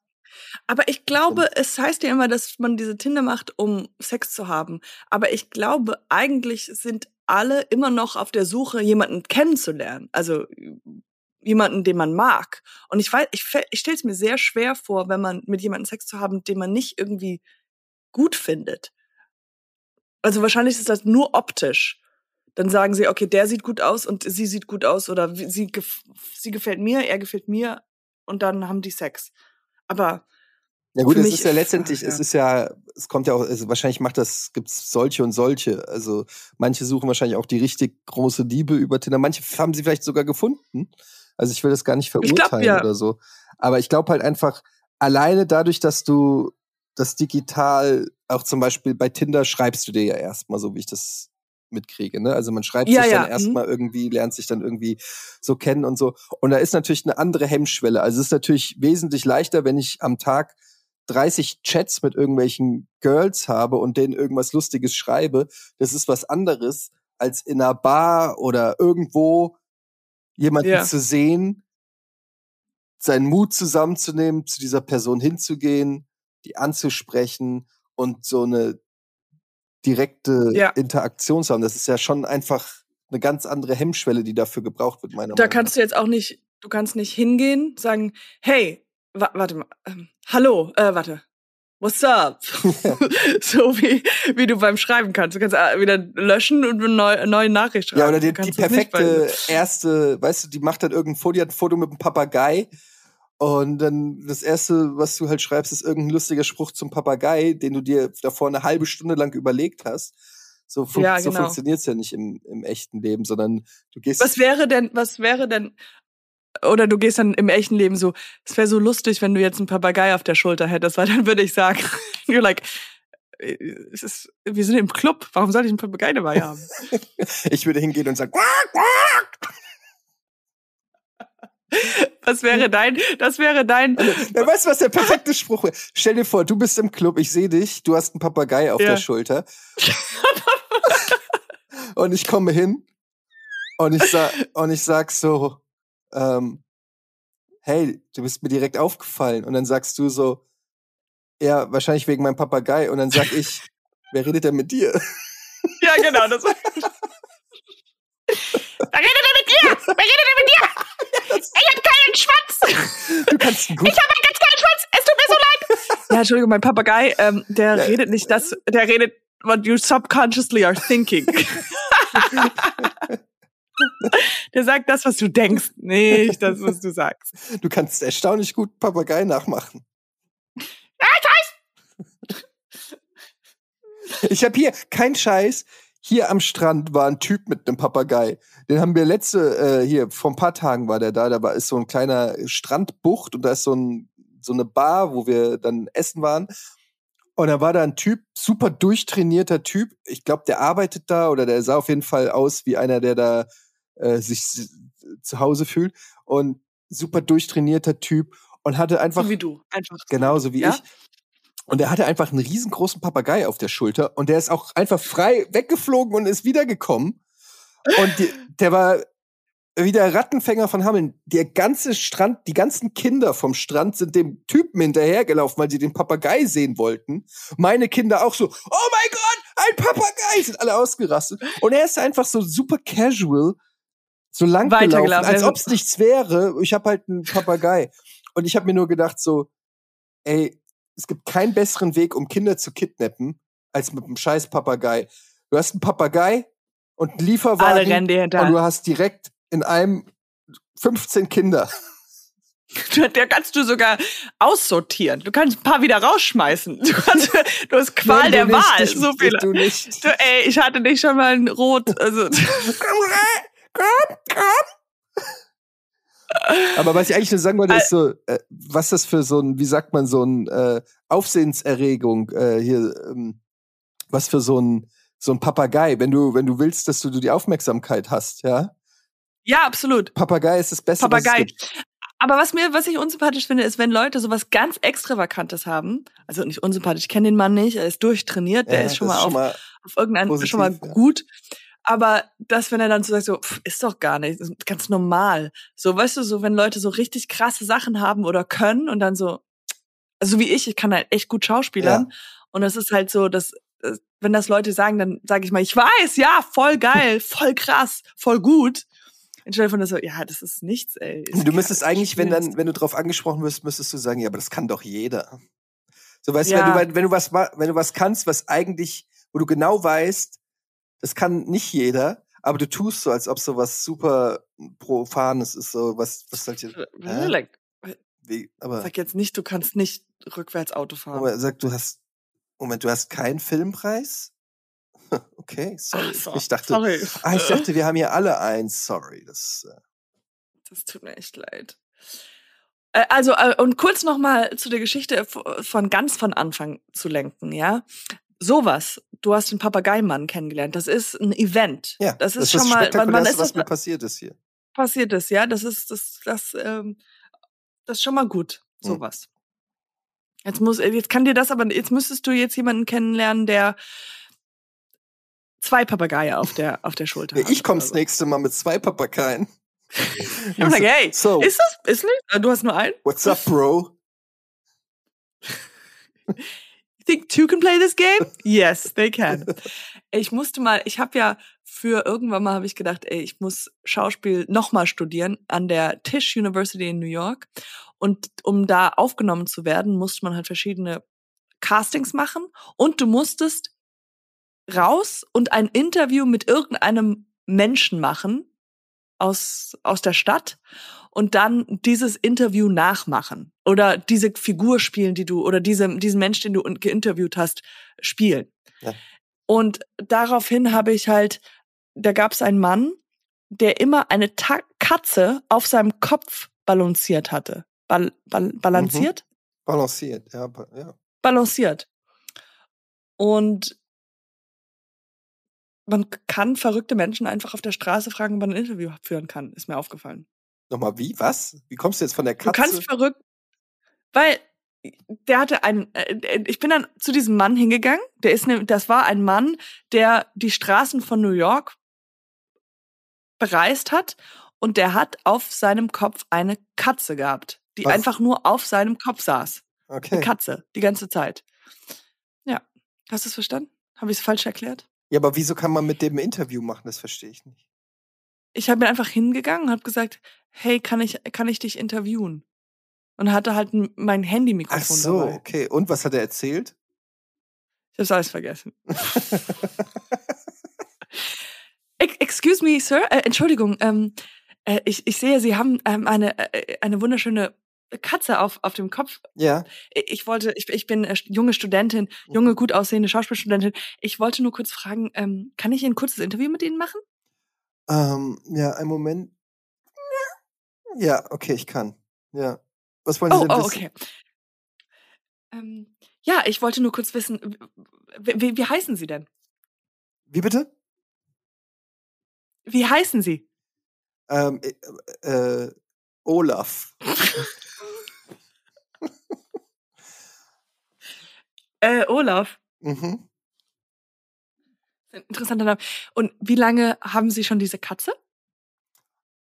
Aber ich glaube, es heißt ja immer, dass man diese Tinder macht, um Sex zu haben. Aber ich glaube, eigentlich sind alle immer noch auf der Suche, jemanden kennenzulernen. Also jemanden, den man mag. Und ich weiß, ich, ich stelle es mir sehr schwer vor, wenn man mit jemandem Sex zu haben, den man nicht irgendwie gut findet. Also wahrscheinlich ist das nur optisch, Dann sagen sie, okay, der sieht gut aus und sie sieht gut aus oder sie, sie gefällt mir, er gefällt mir und dann haben die Sex. Aber ja gut, es ist ja letztendlich, ja. es ist ja, es kommt ja auch, also wahrscheinlich macht das, gibt's solche und solche. Also manche suchen wahrscheinlich auch die richtig große Liebe über Tinder. Manche haben sie vielleicht sogar gefunden. Also ich will das gar nicht verurteilen glaub, ja. oder so. Aber ich glaube halt einfach, alleine dadurch, dass du das digital, auch zum Beispiel bei Tinder schreibst du dir ja erstmal so, wie ich das mitkriege. Ne? Also man schreibt ja, sich ja. dann erstmal mhm. irgendwie, lernt sich dann irgendwie so kennen und so. Und da ist natürlich eine andere Hemmschwelle. Also es ist natürlich wesentlich leichter, wenn ich am Tag 30 Chats mit irgendwelchen Girls habe und denen irgendwas Lustiges schreibe, das ist was anderes, als in einer Bar oder irgendwo jemanden ja. zu sehen, seinen Mut zusammenzunehmen, zu dieser Person hinzugehen, die anzusprechen und so eine direkte ja. Interaktion zu haben. Das ist ja schon einfach eine ganz andere Hemmschwelle, die dafür gebraucht wird, meiner Da Meinung kannst du jetzt auch nicht, du kannst nicht hingehen, sagen, hey, wa warte mal, ähm, hallo, äh, warte, what's up? [laughs] [laughs] so wie, wie du beim Schreiben kannst. Du kannst äh, wieder löschen und eine neue, neue Nachricht schreiben. Ja, oder die, die perfekte erste, weißt du, die macht dann irgendein Foto, die hat ein Foto mit einem Papagei. Und dann das erste, was du halt schreibst, ist irgendein lustiger Spruch zum Papagei, den du dir davor eine halbe Stunde lang überlegt hast. So, fun ja, genau. so funktioniert's ja nicht im, im echten Leben, sondern du gehst. Was wäre denn, was wäre denn, oder du gehst dann im echten Leben so, es wäre so lustig, wenn du jetzt einen Papagei auf der Schulter hättest, weil dann würde ich sagen, [laughs] you're like, äh, ist, wir sind im Club, warum soll ich einen Papagei dabei haben? [laughs] ich würde hingehen und sagen, quack, quack. Was wäre dein, das wäre dein. Ja, weißt du, was der perfekte Spruch wäre? Stell dir vor, du bist im Club, ich sehe dich, du hast einen Papagei auf ja. der Schulter. [laughs] und ich komme hin und ich sag, und ich sag so, ähm, hey, du bist mir direkt aufgefallen. Und dann sagst du so, ja, wahrscheinlich wegen meinem Papagei. Und dann sag ich, wer redet denn mit dir? [laughs] Ja, genau. Das [laughs] Wer redet denn mit dir? Wer redet denn mit dir? [laughs] Ich hab keinen Schwanz. Du kannst gut. Ich hab einen ganz kleinen Schwanz. Es tut mir so leid. Ja, Entschuldigung, mein Papagei, ähm, der ja. redet nicht das, der redet what you subconsciously are thinking. Der sagt das, was du denkst, nicht das, was du sagst. Du kannst erstaunlich gut Papagei nachmachen. Weiß. Ich habe hier kein Scheiß. Hier am Strand war ein Typ mit einem Papagei. Den haben wir letzte, äh, hier, vor ein paar Tagen war der da. Da war, ist so ein kleiner Strandbucht und da ist so, ein, so eine Bar, wo wir dann essen waren. Und da war da ein Typ, super durchtrainierter Typ. Ich glaube, der arbeitet da oder der sah auf jeden Fall aus wie einer, der da äh, sich zu Hause fühlt und super durchtrainierter Typ und hatte einfach so wie du einfach genauso wie ja? ich und er hatte einfach einen riesengroßen Papagei auf der Schulter und der ist auch einfach frei weggeflogen und ist wiedergekommen und die, der war wie der Rattenfänger von Hameln. Der ganze Strand, die ganzen Kinder vom Strand sind dem Typen hinterhergelaufen, weil sie den Papagei sehen wollten. Meine Kinder auch so, oh mein Gott, ein Papagei, sind alle ausgerastet. Und er ist einfach so super casual so lang gelaufen, als ob es nichts wäre. Ich habe halt einen Papagei. Und ich habe mir nur gedacht so, ey, es gibt keinen besseren Weg, um Kinder zu kidnappen, als mit einem scheiß Papagei. Du hast einen Papagei und einen Lieferwagen Alle rennen dir hinter. und du hast direkt in einem 15 Kinder. [laughs] Der kannst du sogar aussortieren. Du kannst ein paar wieder rausschmeißen. Du, [laughs] kannst, du hast Qual Nein, der nicht, Wahl. Nicht, so viele. Du nicht. Du, ey, ich hatte dich schon mal in Rot. Also. [laughs] komm, komm. Aber was ich eigentlich nur sagen wollte, ist so, äh, was das für so ein, wie sagt man, so ein äh, Aufsehenserregung äh, hier, ähm, was für so ein so ein Papagei, wenn du wenn du willst, dass du, du die Aufmerksamkeit hast, ja? Ja, absolut. Papagei ist das Beste. Papagei. Aber was mir, was ich unsympathisch finde, ist, wenn Leute sowas ganz Extravakantes haben. Also nicht unsympathisch, ich kenne den Mann nicht, er ist durchtrainiert, der ja, ist schon mal, schon auf, mal auf irgendeinen schon mal gut. Ja. Aber das, wenn er dann so sagt, so, pff, ist doch gar nicht, ist ganz normal. So, weißt du, so, wenn Leute so richtig krasse Sachen haben oder können und dann so, also wie ich, ich kann halt echt gut schauspielern. Ja. Und das ist halt so, dass, wenn das Leute sagen, dann sage ich mal, ich weiß, ja, voll geil, [laughs] voll krass, voll gut. Anstelle von so, ja, das ist nichts, ey. du müsstest eigentlich, wenn dann, wenn du drauf angesprochen wirst, müsstest du sagen, ja, aber das kann doch jeder. So, weißt ja. du, wenn du, wenn du was, wenn du was kannst, was eigentlich, wo du genau weißt, das kann nicht jeder, aber du tust so, als ob so was super Profanes ist, so was, was halt jetzt. Hä? Like, Wie, aber, sag jetzt nicht, du kannst nicht rückwärts Auto fahren. aber sag, du hast, Moment, du hast keinen Filmpreis? [laughs] Okay, sorry. So, ich dachte, sorry. ah, ich dachte, wir haben hier alle eins. Sorry, das. Äh, Das tut mir echt leid. Äh, Also, äh, und kurz noch mal zu der Geschichte von ganz von Anfang zu lenken, ja. Sowas. Du hast den Papageimann kennengelernt. Das ist ein Event. ja, das ist das schon mal, wann Spektakulärste, ist was das mir passiert ist hier. passiert ist, ja? Das ist, das, das, ähm, das ist schon mal gut. Hm. Sowas. Jetzt muss, jetzt kann dir das aber, jetzt müsstest du jetzt jemanden kennenlernen, der zwei Papageie auf der, auf der Schulter hat. ich komme das so. nächste Mal mit zwei Papageien. Ich hab gesagt, hey, [laughs] So, ist das, ist nicht? Äh, Du hast nur einen? what's up, Bro? [laughs] Think two can play this game? [laughs] Yes, they can. Ich musste mal, ich habe ja für irgendwann mal habe ich gedacht, ey, ich muss Schauspiel nochmal studieren an der Tisch University in New York. Und um da aufgenommen zu werden, musste man halt verschiedene Castings machen und du musstest raus und ein Interview mit irgendeinem Menschen machen aus, aus der Stadt und dann dieses Interview nachmachen oder diese Figur spielen, die du oder diese, diesen Mensch, den du in- geinterviewt hast, spielen. Ja. Und daraufhin habe ich halt, da gab es einen Mann, der immer eine Ta Katze auf seinem Kopf balanciert hatte. Bal bal balanciert? Balanciert, ja, ba- ja. balanciert. Und man kann verrückte Menschen einfach auf der Straße fragen, ob man ein Interview führen kann, ist mir aufgefallen. Nochmal, wie? Was? Wie kommst du jetzt von der Du Katze? kannst verrückt, weil der hatte einen, äh, ich bin dann zu diesem Mann hingegangen, der ist, ne, das war ein Mann, der die Straßen von New York bereist hat und der hat auf seinem Kopf eine Katze gehabt, die Was? einfach nur auf seinem Kopf saß. okay. Eine Katze, die ganze Zeit. Ja. Hast du es verstanden? Habe ich es falsch erklärt? Ja, aber wieso kann man mit dem Interview machen? Das verstehe ich nicht. Ich habe mir einfach hingegangen und habe gesagt, hey, kann ich, kann ich dich interviewen? Und hatte halt mein Ach Handy-Mikrofon so, dabei. okay. Und was hat er erzählt? Ich habe alles vergessen. [laughs] Ex- Excuse me, Sir. Äh, Entschuldigung. Ähm, äh, ich, ich sehe, Sie haben ähm, eine, äh, eine wunderschöne Katze auf, auf dem Kopf. Ja. Ich wollte, ich, ich bin äh, junge Studentin, junge, gut aussehende Schauspielstudentin. Ich wollte nur kurz fragen, ähm, kann ich ein kurzes Interview mit Ihnen machen? Ähm, ja, einen Moment. Ja, okay, ich kann. Ja. Was wollen Sie Oh, denn oh, wissen? okay. Ähm, ja, ich wollte nur kurz wissen, wie, wie, wie heißen Sie denn? Wie bitte? Wie heißen Sie? Ähm, äh, äh, Olaf. [laughs] [laughs] Äh, Olaf. Mhm. Ein interessanter Name. Und wie lange haben Sie schon diese Katze?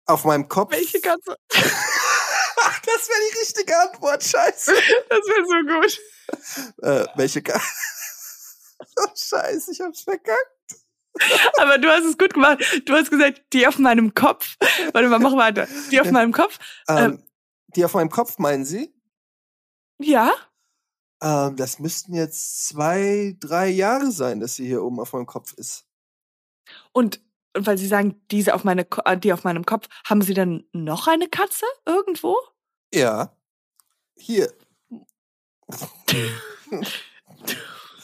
Auf meinem Kopf. Welche Katze? Ach, [laughs] das wäre die richtige Antwort. Scheiße. Das wäre so gut. Äh, welche Ka [laughs] Oh, Scheiße, ich hab's verkackt. Aber du hast es gut gemacht. Du hast gesagt, die auf meinem Kopf. Warte mal, mach weiter. Die auf meinem Kopf. Ähm, die auf meinem Kopf, meinen Sie? Ja. Ähm, das müssten jetzt zwei, drei Jahre sein, dass sie hier oben auf meinem Kopf ist. Und, und weil Sie sagen, diese auf meine, äh, die auf meinem Kopf, haben Sie dann noch eine Katze irgendwo? Ja. Hier.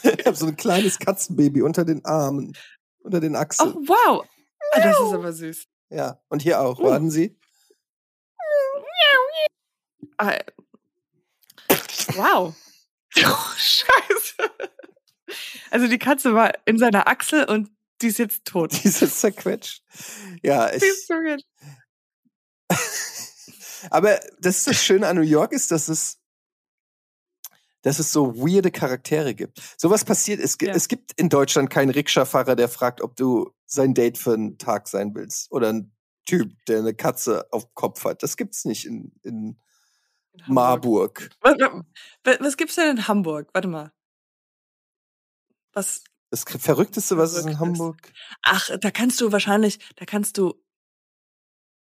ich habe so ein kleines Katzenbaby unter den Armen, unter den Oh, Achseln. wow. Ah, das ist aber süß. Ja. Und hier auch. Oh. Warten Sie. Ah, wow. [laughs] Oh, scheiße. Also die Katze war in seiner Achsel und die ist jetzt tot. Die ist jetzt zerquetscht. Ja, ich, Die ist so gut. [laughs] Aber das ist das Schöne an New York ist, dass es, dass es so weirde Charaktere gibt. Sowas passiert, es, Ja. es gibt in Deutschland keinen Rikscha-Fahrer, der fragt, ob du sein Date für einen Tag sein willst. Oder ein Typ, der eine Katze auf dem Kopf hat. Das gibt's nicht in, in. Marburg. Was, was, gibt's denn in Hamburg? Warte mal. Was? Das Verrückteste, was es in. Hamburg. Ach, da kannst du wahrscheinlich, da kannst du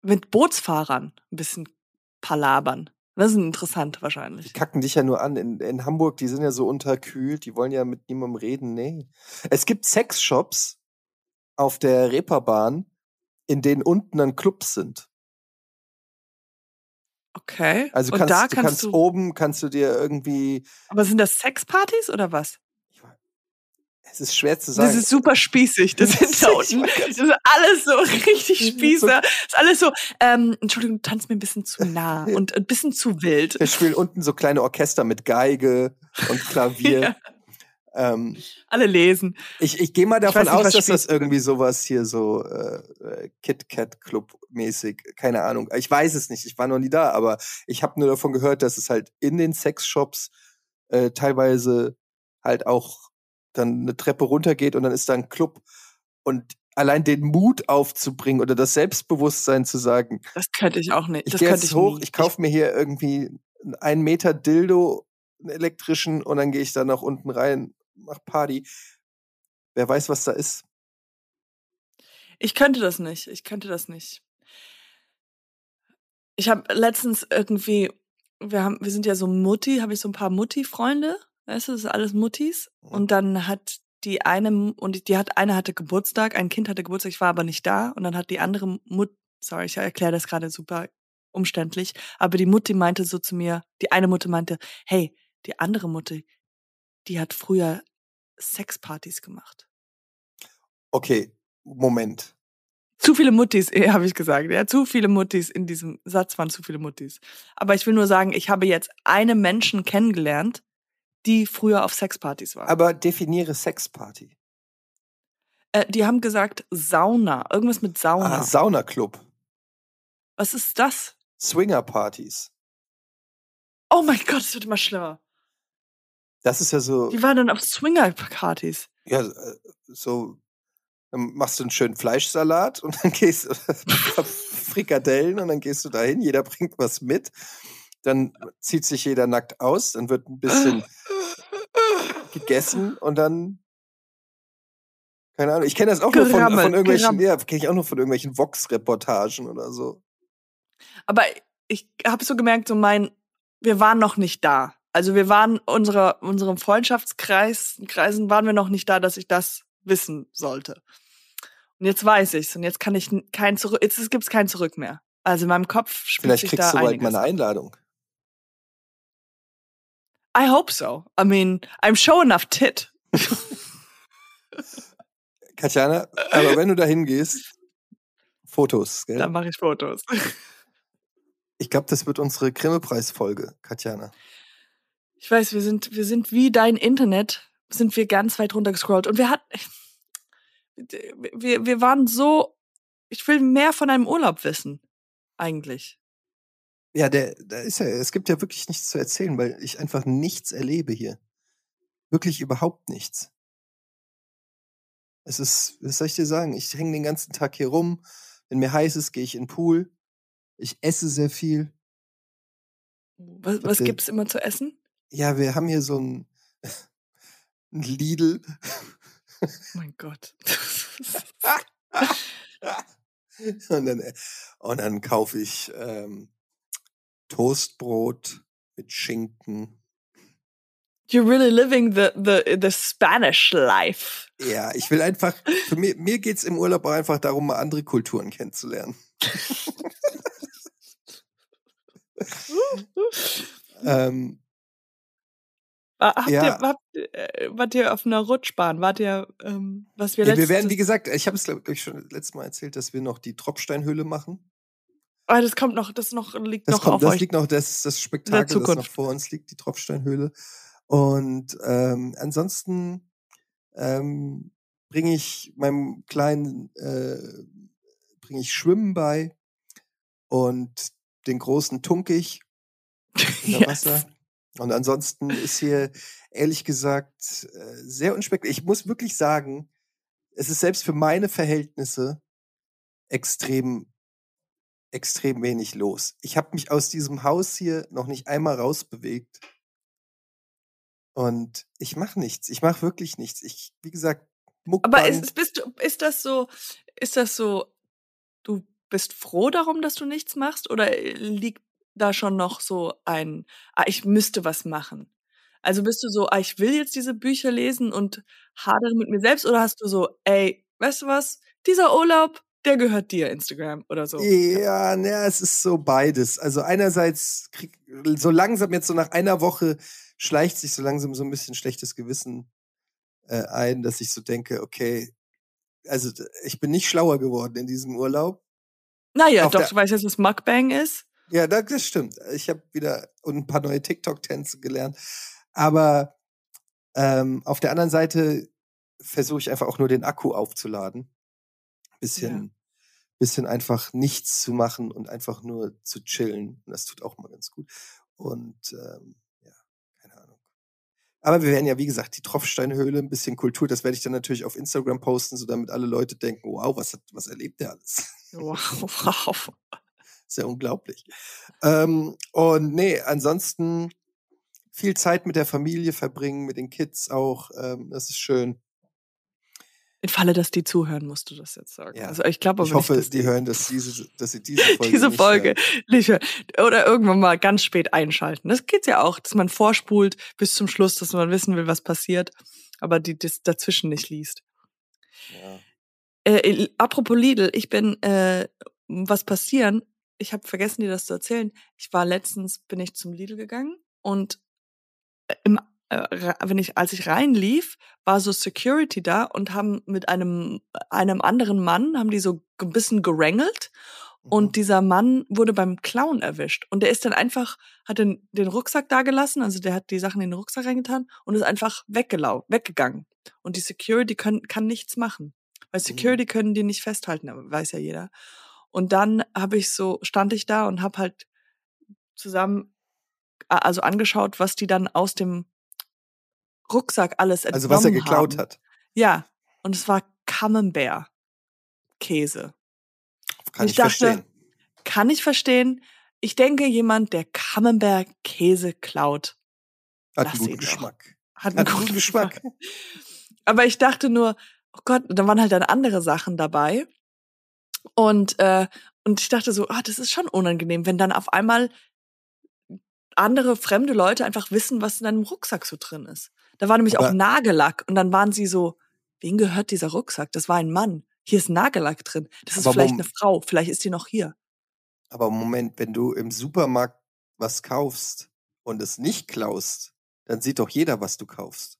mit Bootsfahrern ein bisschen palabern. Das ist interessant Die wahrscheinlich. kacken dich ja nur an. In, in Hamburg, die sind ja so unterkühlt, die wollen ja mit niemandem reden. Nee. Es gibt Sexshops auf der Reeperbahn, in denen unten dann Clubs sind. Okay. Also Und kannst, da du kannst kannst du. oben kannst du dir irgendwie. Aber sind das Sexpartys oder was? Es ist schwer zu Das sagen. ist super spießig. [laughs] Das sind da unten. Das ist alles so [laughs] richtig Spießer. Das ist alles so, ähm, Entschuldigung, du tanzt mir ein bisschen zu nah [laughs] und ein bisschen zu wild. Wir spielen unten so kleine Orchester mit Geige und Klavier. Ja. Ähm, Alle lesen. ich ich gehe mal davon nicht, aus, dass das irgendwie sowas hier so äh, Kit Kat Club mäßig, keine Ahnung. Ich weiß es nicht, ich war noch nie da, aber ich habe nur davon gehört, dass es halt in den Sexshops äh, teilweise halt auch dann eine Treppe runtergeht und dann ist da ein Club und allein den Mut aufzubringen oder das Selbstbewusstsein zu sagen, Das könnte ich auch nicht. ich Das gehe könnte jetzt ich hoch, nie. ich kaufe mir hier irgendwie einen einen Meter Dildo, einen elektrischen, und dann gehe ich da nach unten rein, mach Party. Wer weiß, was da ist. Ich könnte das nicht. Ich könnte das nicht. Ich habe letztens irgendwie, wir haben, wir sind ja so Mutti, habe ich so ein paar Mutti-Freunde, weißt du, das ist alles Muttis. Mhm. Und dann hat die eine, und die hat, eine hatte Geburtstag, ein Kind hatte Geburtstag, ich war aber nicht da. Und dann hat die andere Mut, sorry, ich erkläre das gerade super umständlich, aber die Mutti meinte so zu mir, die eine Mutter meinte, hey, die andere Mutti, die hat früher Sexpartys gemacht. Okay, Moment. Zu viele Muttis, eh, [laughs] habe ich gesagt. Ja, zu viele Muttis in diesem Satz waren zu viele Muttis. Aber ich will nur sagen, ich habe jetzt eine Menschen kennengelernt, die früher auf Sexpartys war. Aber definiere Sexparty. äh, die haben gesagt Sauna, irgendwas mit Sauna. Ah, Saunaclub. Was ist das? Swingerpartys. Oh mein Gott, es wird immer schlimmer. Das ist ja so, Die waren dann auf Swinger-Partys. ja, äh, so, dann machst du einen schönen Fleischsalat und dann [laughs] gehst du Frikadellen und dann gehst du dahin, jeder bringt was mit. Dann zieht sich jeder nackt aus, dann wird ein bisschen gegessen und dann keine Ahnung. Ich kenne das auch nur von, von irgendwelchen, ja, kenne ich auch nur von irgendwelchen Vox-Reportagen oder so. Aber ich habe so gemerkt, so mein, wir waren noch nicht da. Also wir waren unsere, unserem Freundschaftskreis, Kreisen waren wir noch nicht da, dass ich das wissen sollte. Und jetzt weiß ich's und jetzt kann ich kein zurück, jetzt gibt's kein Zurück mehr. Also in meinem Kopf spielt Vielleicht sich kriegst da du bald mal eine Einladung. I hope so. I mean, I'm show enough tit. [laughs] Katjana, aber wenn du dahin gehst, Fotos, gell? Dann mache ich Fotos. Ich glaube, das wird unsere Grimme-Preis-Folge, Katjana. Ich weiß, wir sind, wir sind wie dein Internet, sind wir ganz weit runter gescrollt. Und wir hatten, [laughs] wir, wir waren so, ich will mehr von einem Urlaub wissen, eigentlich. Ja, der, da ist ja, es gibt ja wirklich nichts zu erzählen, weil ich einfach nichts erlebe hier. Wirklich überhaupt nichts. Es ist, was soll ich dir sagen? Ich hänge den ganzen Tag hier rum. Wenn mir heiß ist, gehe ich in den Pool. Ich esse sehr viel. Was, was gibt's immer zu essen? Ja, wir haben hier so ein, [laughs] ein Lidl. Oh mein Gott. [laughs] [laughs] und, dann, äh, und dann kaufe ich ähm, Toastbrot mit Schinken. You're really living the, the, the Spanish life. Ja, ich will einfach, für mir, mir geht's im Urlaub auch einfach darum, mal andere Kulturen kennenzulernen. ähm, Habt Ja. ihr, habt, äh, wart ihr auf einer Rutschbahn? Wart ihr, ähm, was wir ja, wir werden, wie gesagt, ich habe es glaube ich schon letztes Mal erzählt, dass wir noch die Tropfsteinhöhle machen. Ah, das kommt noch, das noch liegt Das noch kommt, auf das euch. liegt noch, das, das Spektakel, das noch vor uns liegt, die Tropfsteinhöhle. Und ähm, ansonsten ähm, bringe ich meinem kleinen äh, bringe ich Schwimmen bei und den großen tunke ich [laughs] unter. Wasser. Und ansonsten ist hier ehrlich gesagt äh, sehr unspektakulär. Ich muss wirklich sagen, es ist selbst für meine Verhältnisse extrem, extrem wenig los. Ich habe mich aus diesem Haus hier noch nicht einmal rausbewegt. Und ich mache nichts. Ich mache wirklich nichts. Ich, wie gesagt, Muckband. Aber ist, bist du, ist das so, ist das so, du bist froh darum, dass du nichts machst? Oder liegt da schon noch so ein, ah, ich müsste was machen? Also bist du so, ah, ich will jetzt diese Bücher lesen und hadere mit mir selbst? Oder hast du so, ey, weißt du was? Dieser Urlaub, der gehört dir, Instagram oder so. Ja, ne, es ist so beides. Also einerseits krieg, so langsam jetzt so nach einer Woche schleicht sich so langsam so ein bisschen schlechtes Gewissen äh, ein, dass ich so denke, okay, also ich bin nicht schlauer geworden in diesem Urlaub. Naja, Auf doch, du weißt jetzt, was Mukbang ist. Ja, das stimmt. Ich habe wieder ein paar neue TikTok-Tänze gelernt. Aber ähm, auf der anderen Seite versuche ich einfach auch nur den Akku aufzuladen. Bisschen, ja. bisschen einfach nichts zu machen und einfach nur zu chillen. Und das tut auch mal ganz gut. Und ähm, ja, keine Ahnung. Aber wir werden ja, wie gesagt, die Tropfsteinhöhle, ein bisschen Kultur, das werde ich dann natürlich auf Instagram posten, so damit alle Leute denken, wow, was, hat, was erlebt der alles? Wow, [laughs] wow. Ist ja unglaublich. Ähm, und nee, ansonsten viel Zeit mit der Familie verbringen, mit den Kids auch. Ähm, das ist schön. In Falle, dass die zuhören, musst du das jetzt sagen. Ja. Also ich glaube, ich hoffe, nicht, die hören, dass, diese, dass sie diese [laughs] Folge diese Folge nicht hören. Oder irgendwann mal ganz spät einschalten. Das geht ja auch, dass man vorspult bis zum Schluss, dass man wissen will, was passiert, aber die das dazwischen nicht liest. Ja. Äh, apropos Lidl, ich bin äh, was passieren. Ich habe vergessen, dir das zu erzählen. Ich war letztens bin ich zum Lidl gegangen und im, äh, wenn ich, als ich reinlief, war so Security da und haben mit einem, einem anderen Mann, haben die so ein bisschen gerangelt. Und mhm. dieser Mann wurde beim Clown erwischt. Und der ist dann einfach, hat den, den Rucksack da gelassen, also der hat die Sachen in den Rucksack reingetan und ist einfach weggelau weggegangen. Und die Security können, kann nichts machen. Weil mhm. Security können die nicht festhalten, weiß ja jeder. Und dann habe ich so, stand ich da und habe halt zusammen also angeschaut, was die dann aus dem Rucksack alles entnommen Also was er geklaut haben. hat. Ja, und es war Camembert Käse. Kann ich, ich dachte, verstehen. Kann ich verstehen. Ich denke, jemand, der Camembert Käse klaut, hat einen guten Geschmack. Hat einen, guten Geschmack. Geschmack. Aber ich dachte nur, oh Gott, da waren halt dann andere Sachen dabei. Und, äh, und ich dachte so, ah, das ist schon unangenehm, wenn dann auf einmal andere fremde Leute einfach wissen, was in deinem Rucksack so drin ist. Da war nämlich aber auch Nagellack und dann waren sie so, wem gehört dieser Rucksack? Das war ein Mann. Hier ist Nagellack drin. Das ist vielleicht eine Frau. Vielleicht ist die noch hier. Aber Moment, wenn du im Supermarkt was kaufst und es nicht klaust, dann sieht doch jeder, was du kaufst.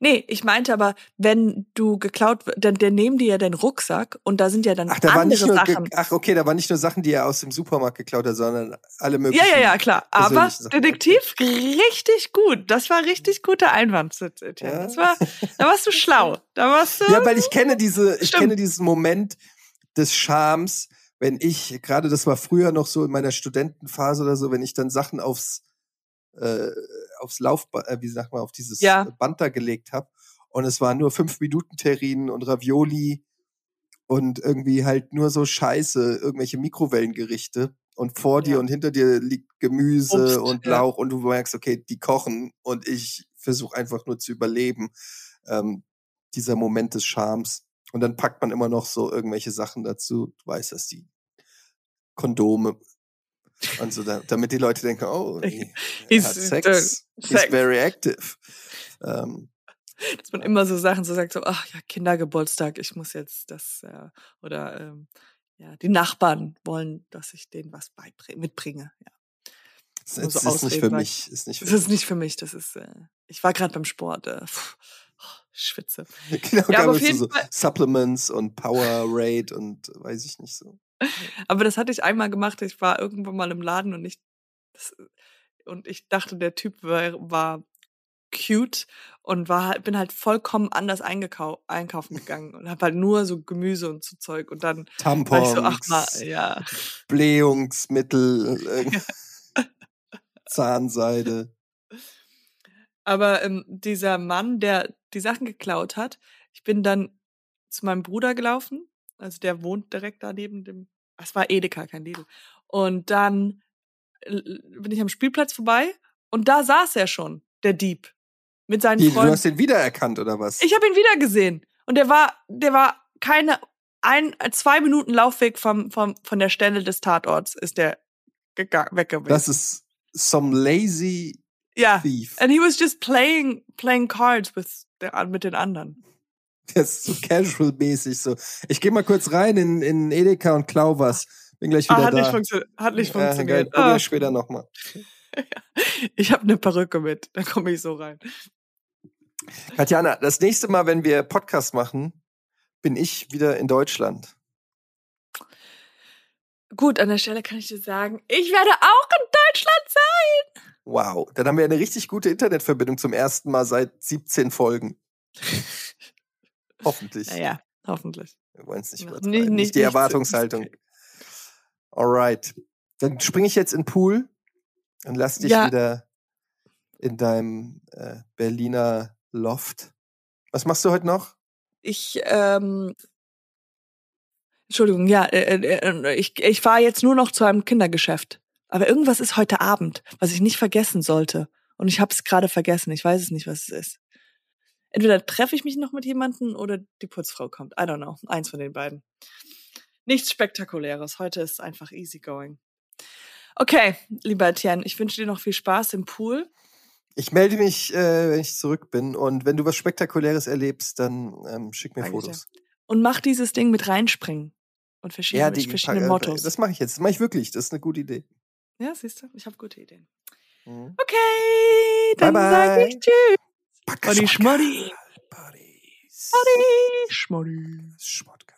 Nee, ich meinte aber, wenn du geklaut wird, dann, dann nehmen die ja deinen Rucksack und da sind ja dann ach, da andere Sachen. Ach, okay, da waren nicht nur Sachen, die er aus dem Supermarkt geklaut hat, sondern alle möglichen. Ja, ja, ja, klar. Aber Detektiv, richtig gut. Das war richtig guter Einwand, Ja? Das war, da warst du [laughs] schlau. Da warst du. Ja, weil ich kenne diese, ich kenne diesen Moment des Schams, wenn ich, gerade das war früher noch so in meiner Studentenphase oder so, wenn ich dann Sachen aufs, äh, aufs Laufband, äh, wie sagt man, auf dieses ja. Band da gelegt habe. Und es waren nur fünf Minuten Terrinen und Ravioli und irgendwie halt nur so Scheiße, irgendwelche Mikrowellengerichte. Und vor ja. dir und hinter dir liegt Gemüse Obst, und Lauch ja. und du merkst, okay, die kochen und ich versuche einfach nur zu überleben. Ähm, dieser Moment des Charmes. Und dann packt man immer noch so irgendwelche Sachen dazu. Du weißt, dass die Kondome und so, damit die Leute denken, oh, [laughs] er hat Sex, he's very active. Ähm, Dass man immer so Sachen so sagt, so, ach ja, Kindergeburtstag, ich muss jetzt das, äh, oder ähm, ja, die Nachbarn wollen, dass ich denen was mitbringe. Ja. Das, das so ist nicht für mich. Ist nicht für das mich. ist nicht für mich. Das ist, äh, ich war gerade beim Sport. Äh, pff, oh, schwitze. [laughs] Genau, ja, aber auf jeden so Fall. Supplements und Power Rate und weiß ich nicht so. [laughs] Aber das hatte ich einmal gemacht. Ich war irgendwo mal im Laden und ich das, und ich dachte, der Typ war, war cute und war bin halt vollkommen anders einkaufen gegangen und habe halt nur so Gemüse und so Zeug und dann Tampons, so, ach mal, ja. Blähungsmittel, [laughs] Zahnseide. Aber ähm, dieser Mann, der die Sachen geklaut hat, ich bin dann zu meinem Bruder gelaufen, also der wohnt direkt da neben dem es war Edeka, kein Lidl. Und dann bin ich am Spielplatz vorbei und da saß er schon, der Dieb. Mit seinen Wie, Freunden. Du hast ihn wiedererkannt, oder was? Ich habe ihn wieder gesehen. Und der war, der war keine, ein, zwei Minuten Laufweg vom, vom, von der Stelle des Tatorts ist der weg gewesen. Das ist some lazy ja. thief. And he was just playing, playing cards with the, mit den anderen. Das ist so casual-mäßig so. Ich gehe mal kurz rein in, in Edeka und klau was. Bin gleich wieder Ah, hat, da. nicht hat nicht Ja, funktioniert. Probier Ah, später nochmal. [laughs] ich habe eine Perücke mit, da komme ich so rein. Katjana, das nächste Mal, wenn wir Podcast machen, bin ich wieder in Deutschland. Gut, an der Stelle kann ich dir sagen, ich werde auch in Deutschland sein. Wow. Dann haben wir eine richtig gute Internetverbindung zum ersten Mal seit 17 Folgen. [laughs] Hoffentlich. Naja, hoffentlich. Wir wollen es nicht übertreiben. nicht- Nicht, nicht- die nicht Erwartungshaltung. Alright. Dann springe ich jetzt in den Pool und lass dich Ja. wieder in deinem äh, Berliner Loft. Was machst du heute noch? Ich, ähm, Entschuldigung, ja, äh, äh, äh, ich, ich fahre jetzt nur noch zu einem Kindergeschäft. Aber irgendwas ist heute Abend, was ich nicht vergessen sollte. Und ich habe es gerade vergessen. Ich weiß es nicht, was es ist. Entweder treffe ich mich noch mit jemandem oder die Putzfrau kommt. I don't know. Eins von den beiden. Nichts Spektakuläres. Heute ist einfach easy going. Okay, lieber Etienne, ich wünsche dir noch viel Spaß im Pool. Ich melde mich, äh, wenn ich zurück bin. Und wenn du was Spektakuläres erlebst, dann ähm, schick mir Danke Fotos. Und mach dieses Ding mit reinspringen. Und verschiedene, mit verschiedenen äh, Mottos. Das mache ich jetzt. Das mache ich wirklich. Das ist eine gute Idee. Ja, siehst du, ich habe gute Ideen. Mhm. Okay, dann sage ich Tschüss. Buddy. Buddies. Buddy. Schmodka.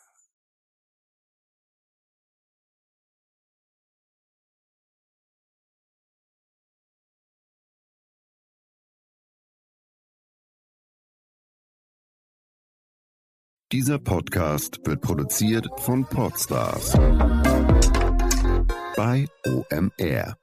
Dieser Podcast wird produziert von Podstars bei OMR.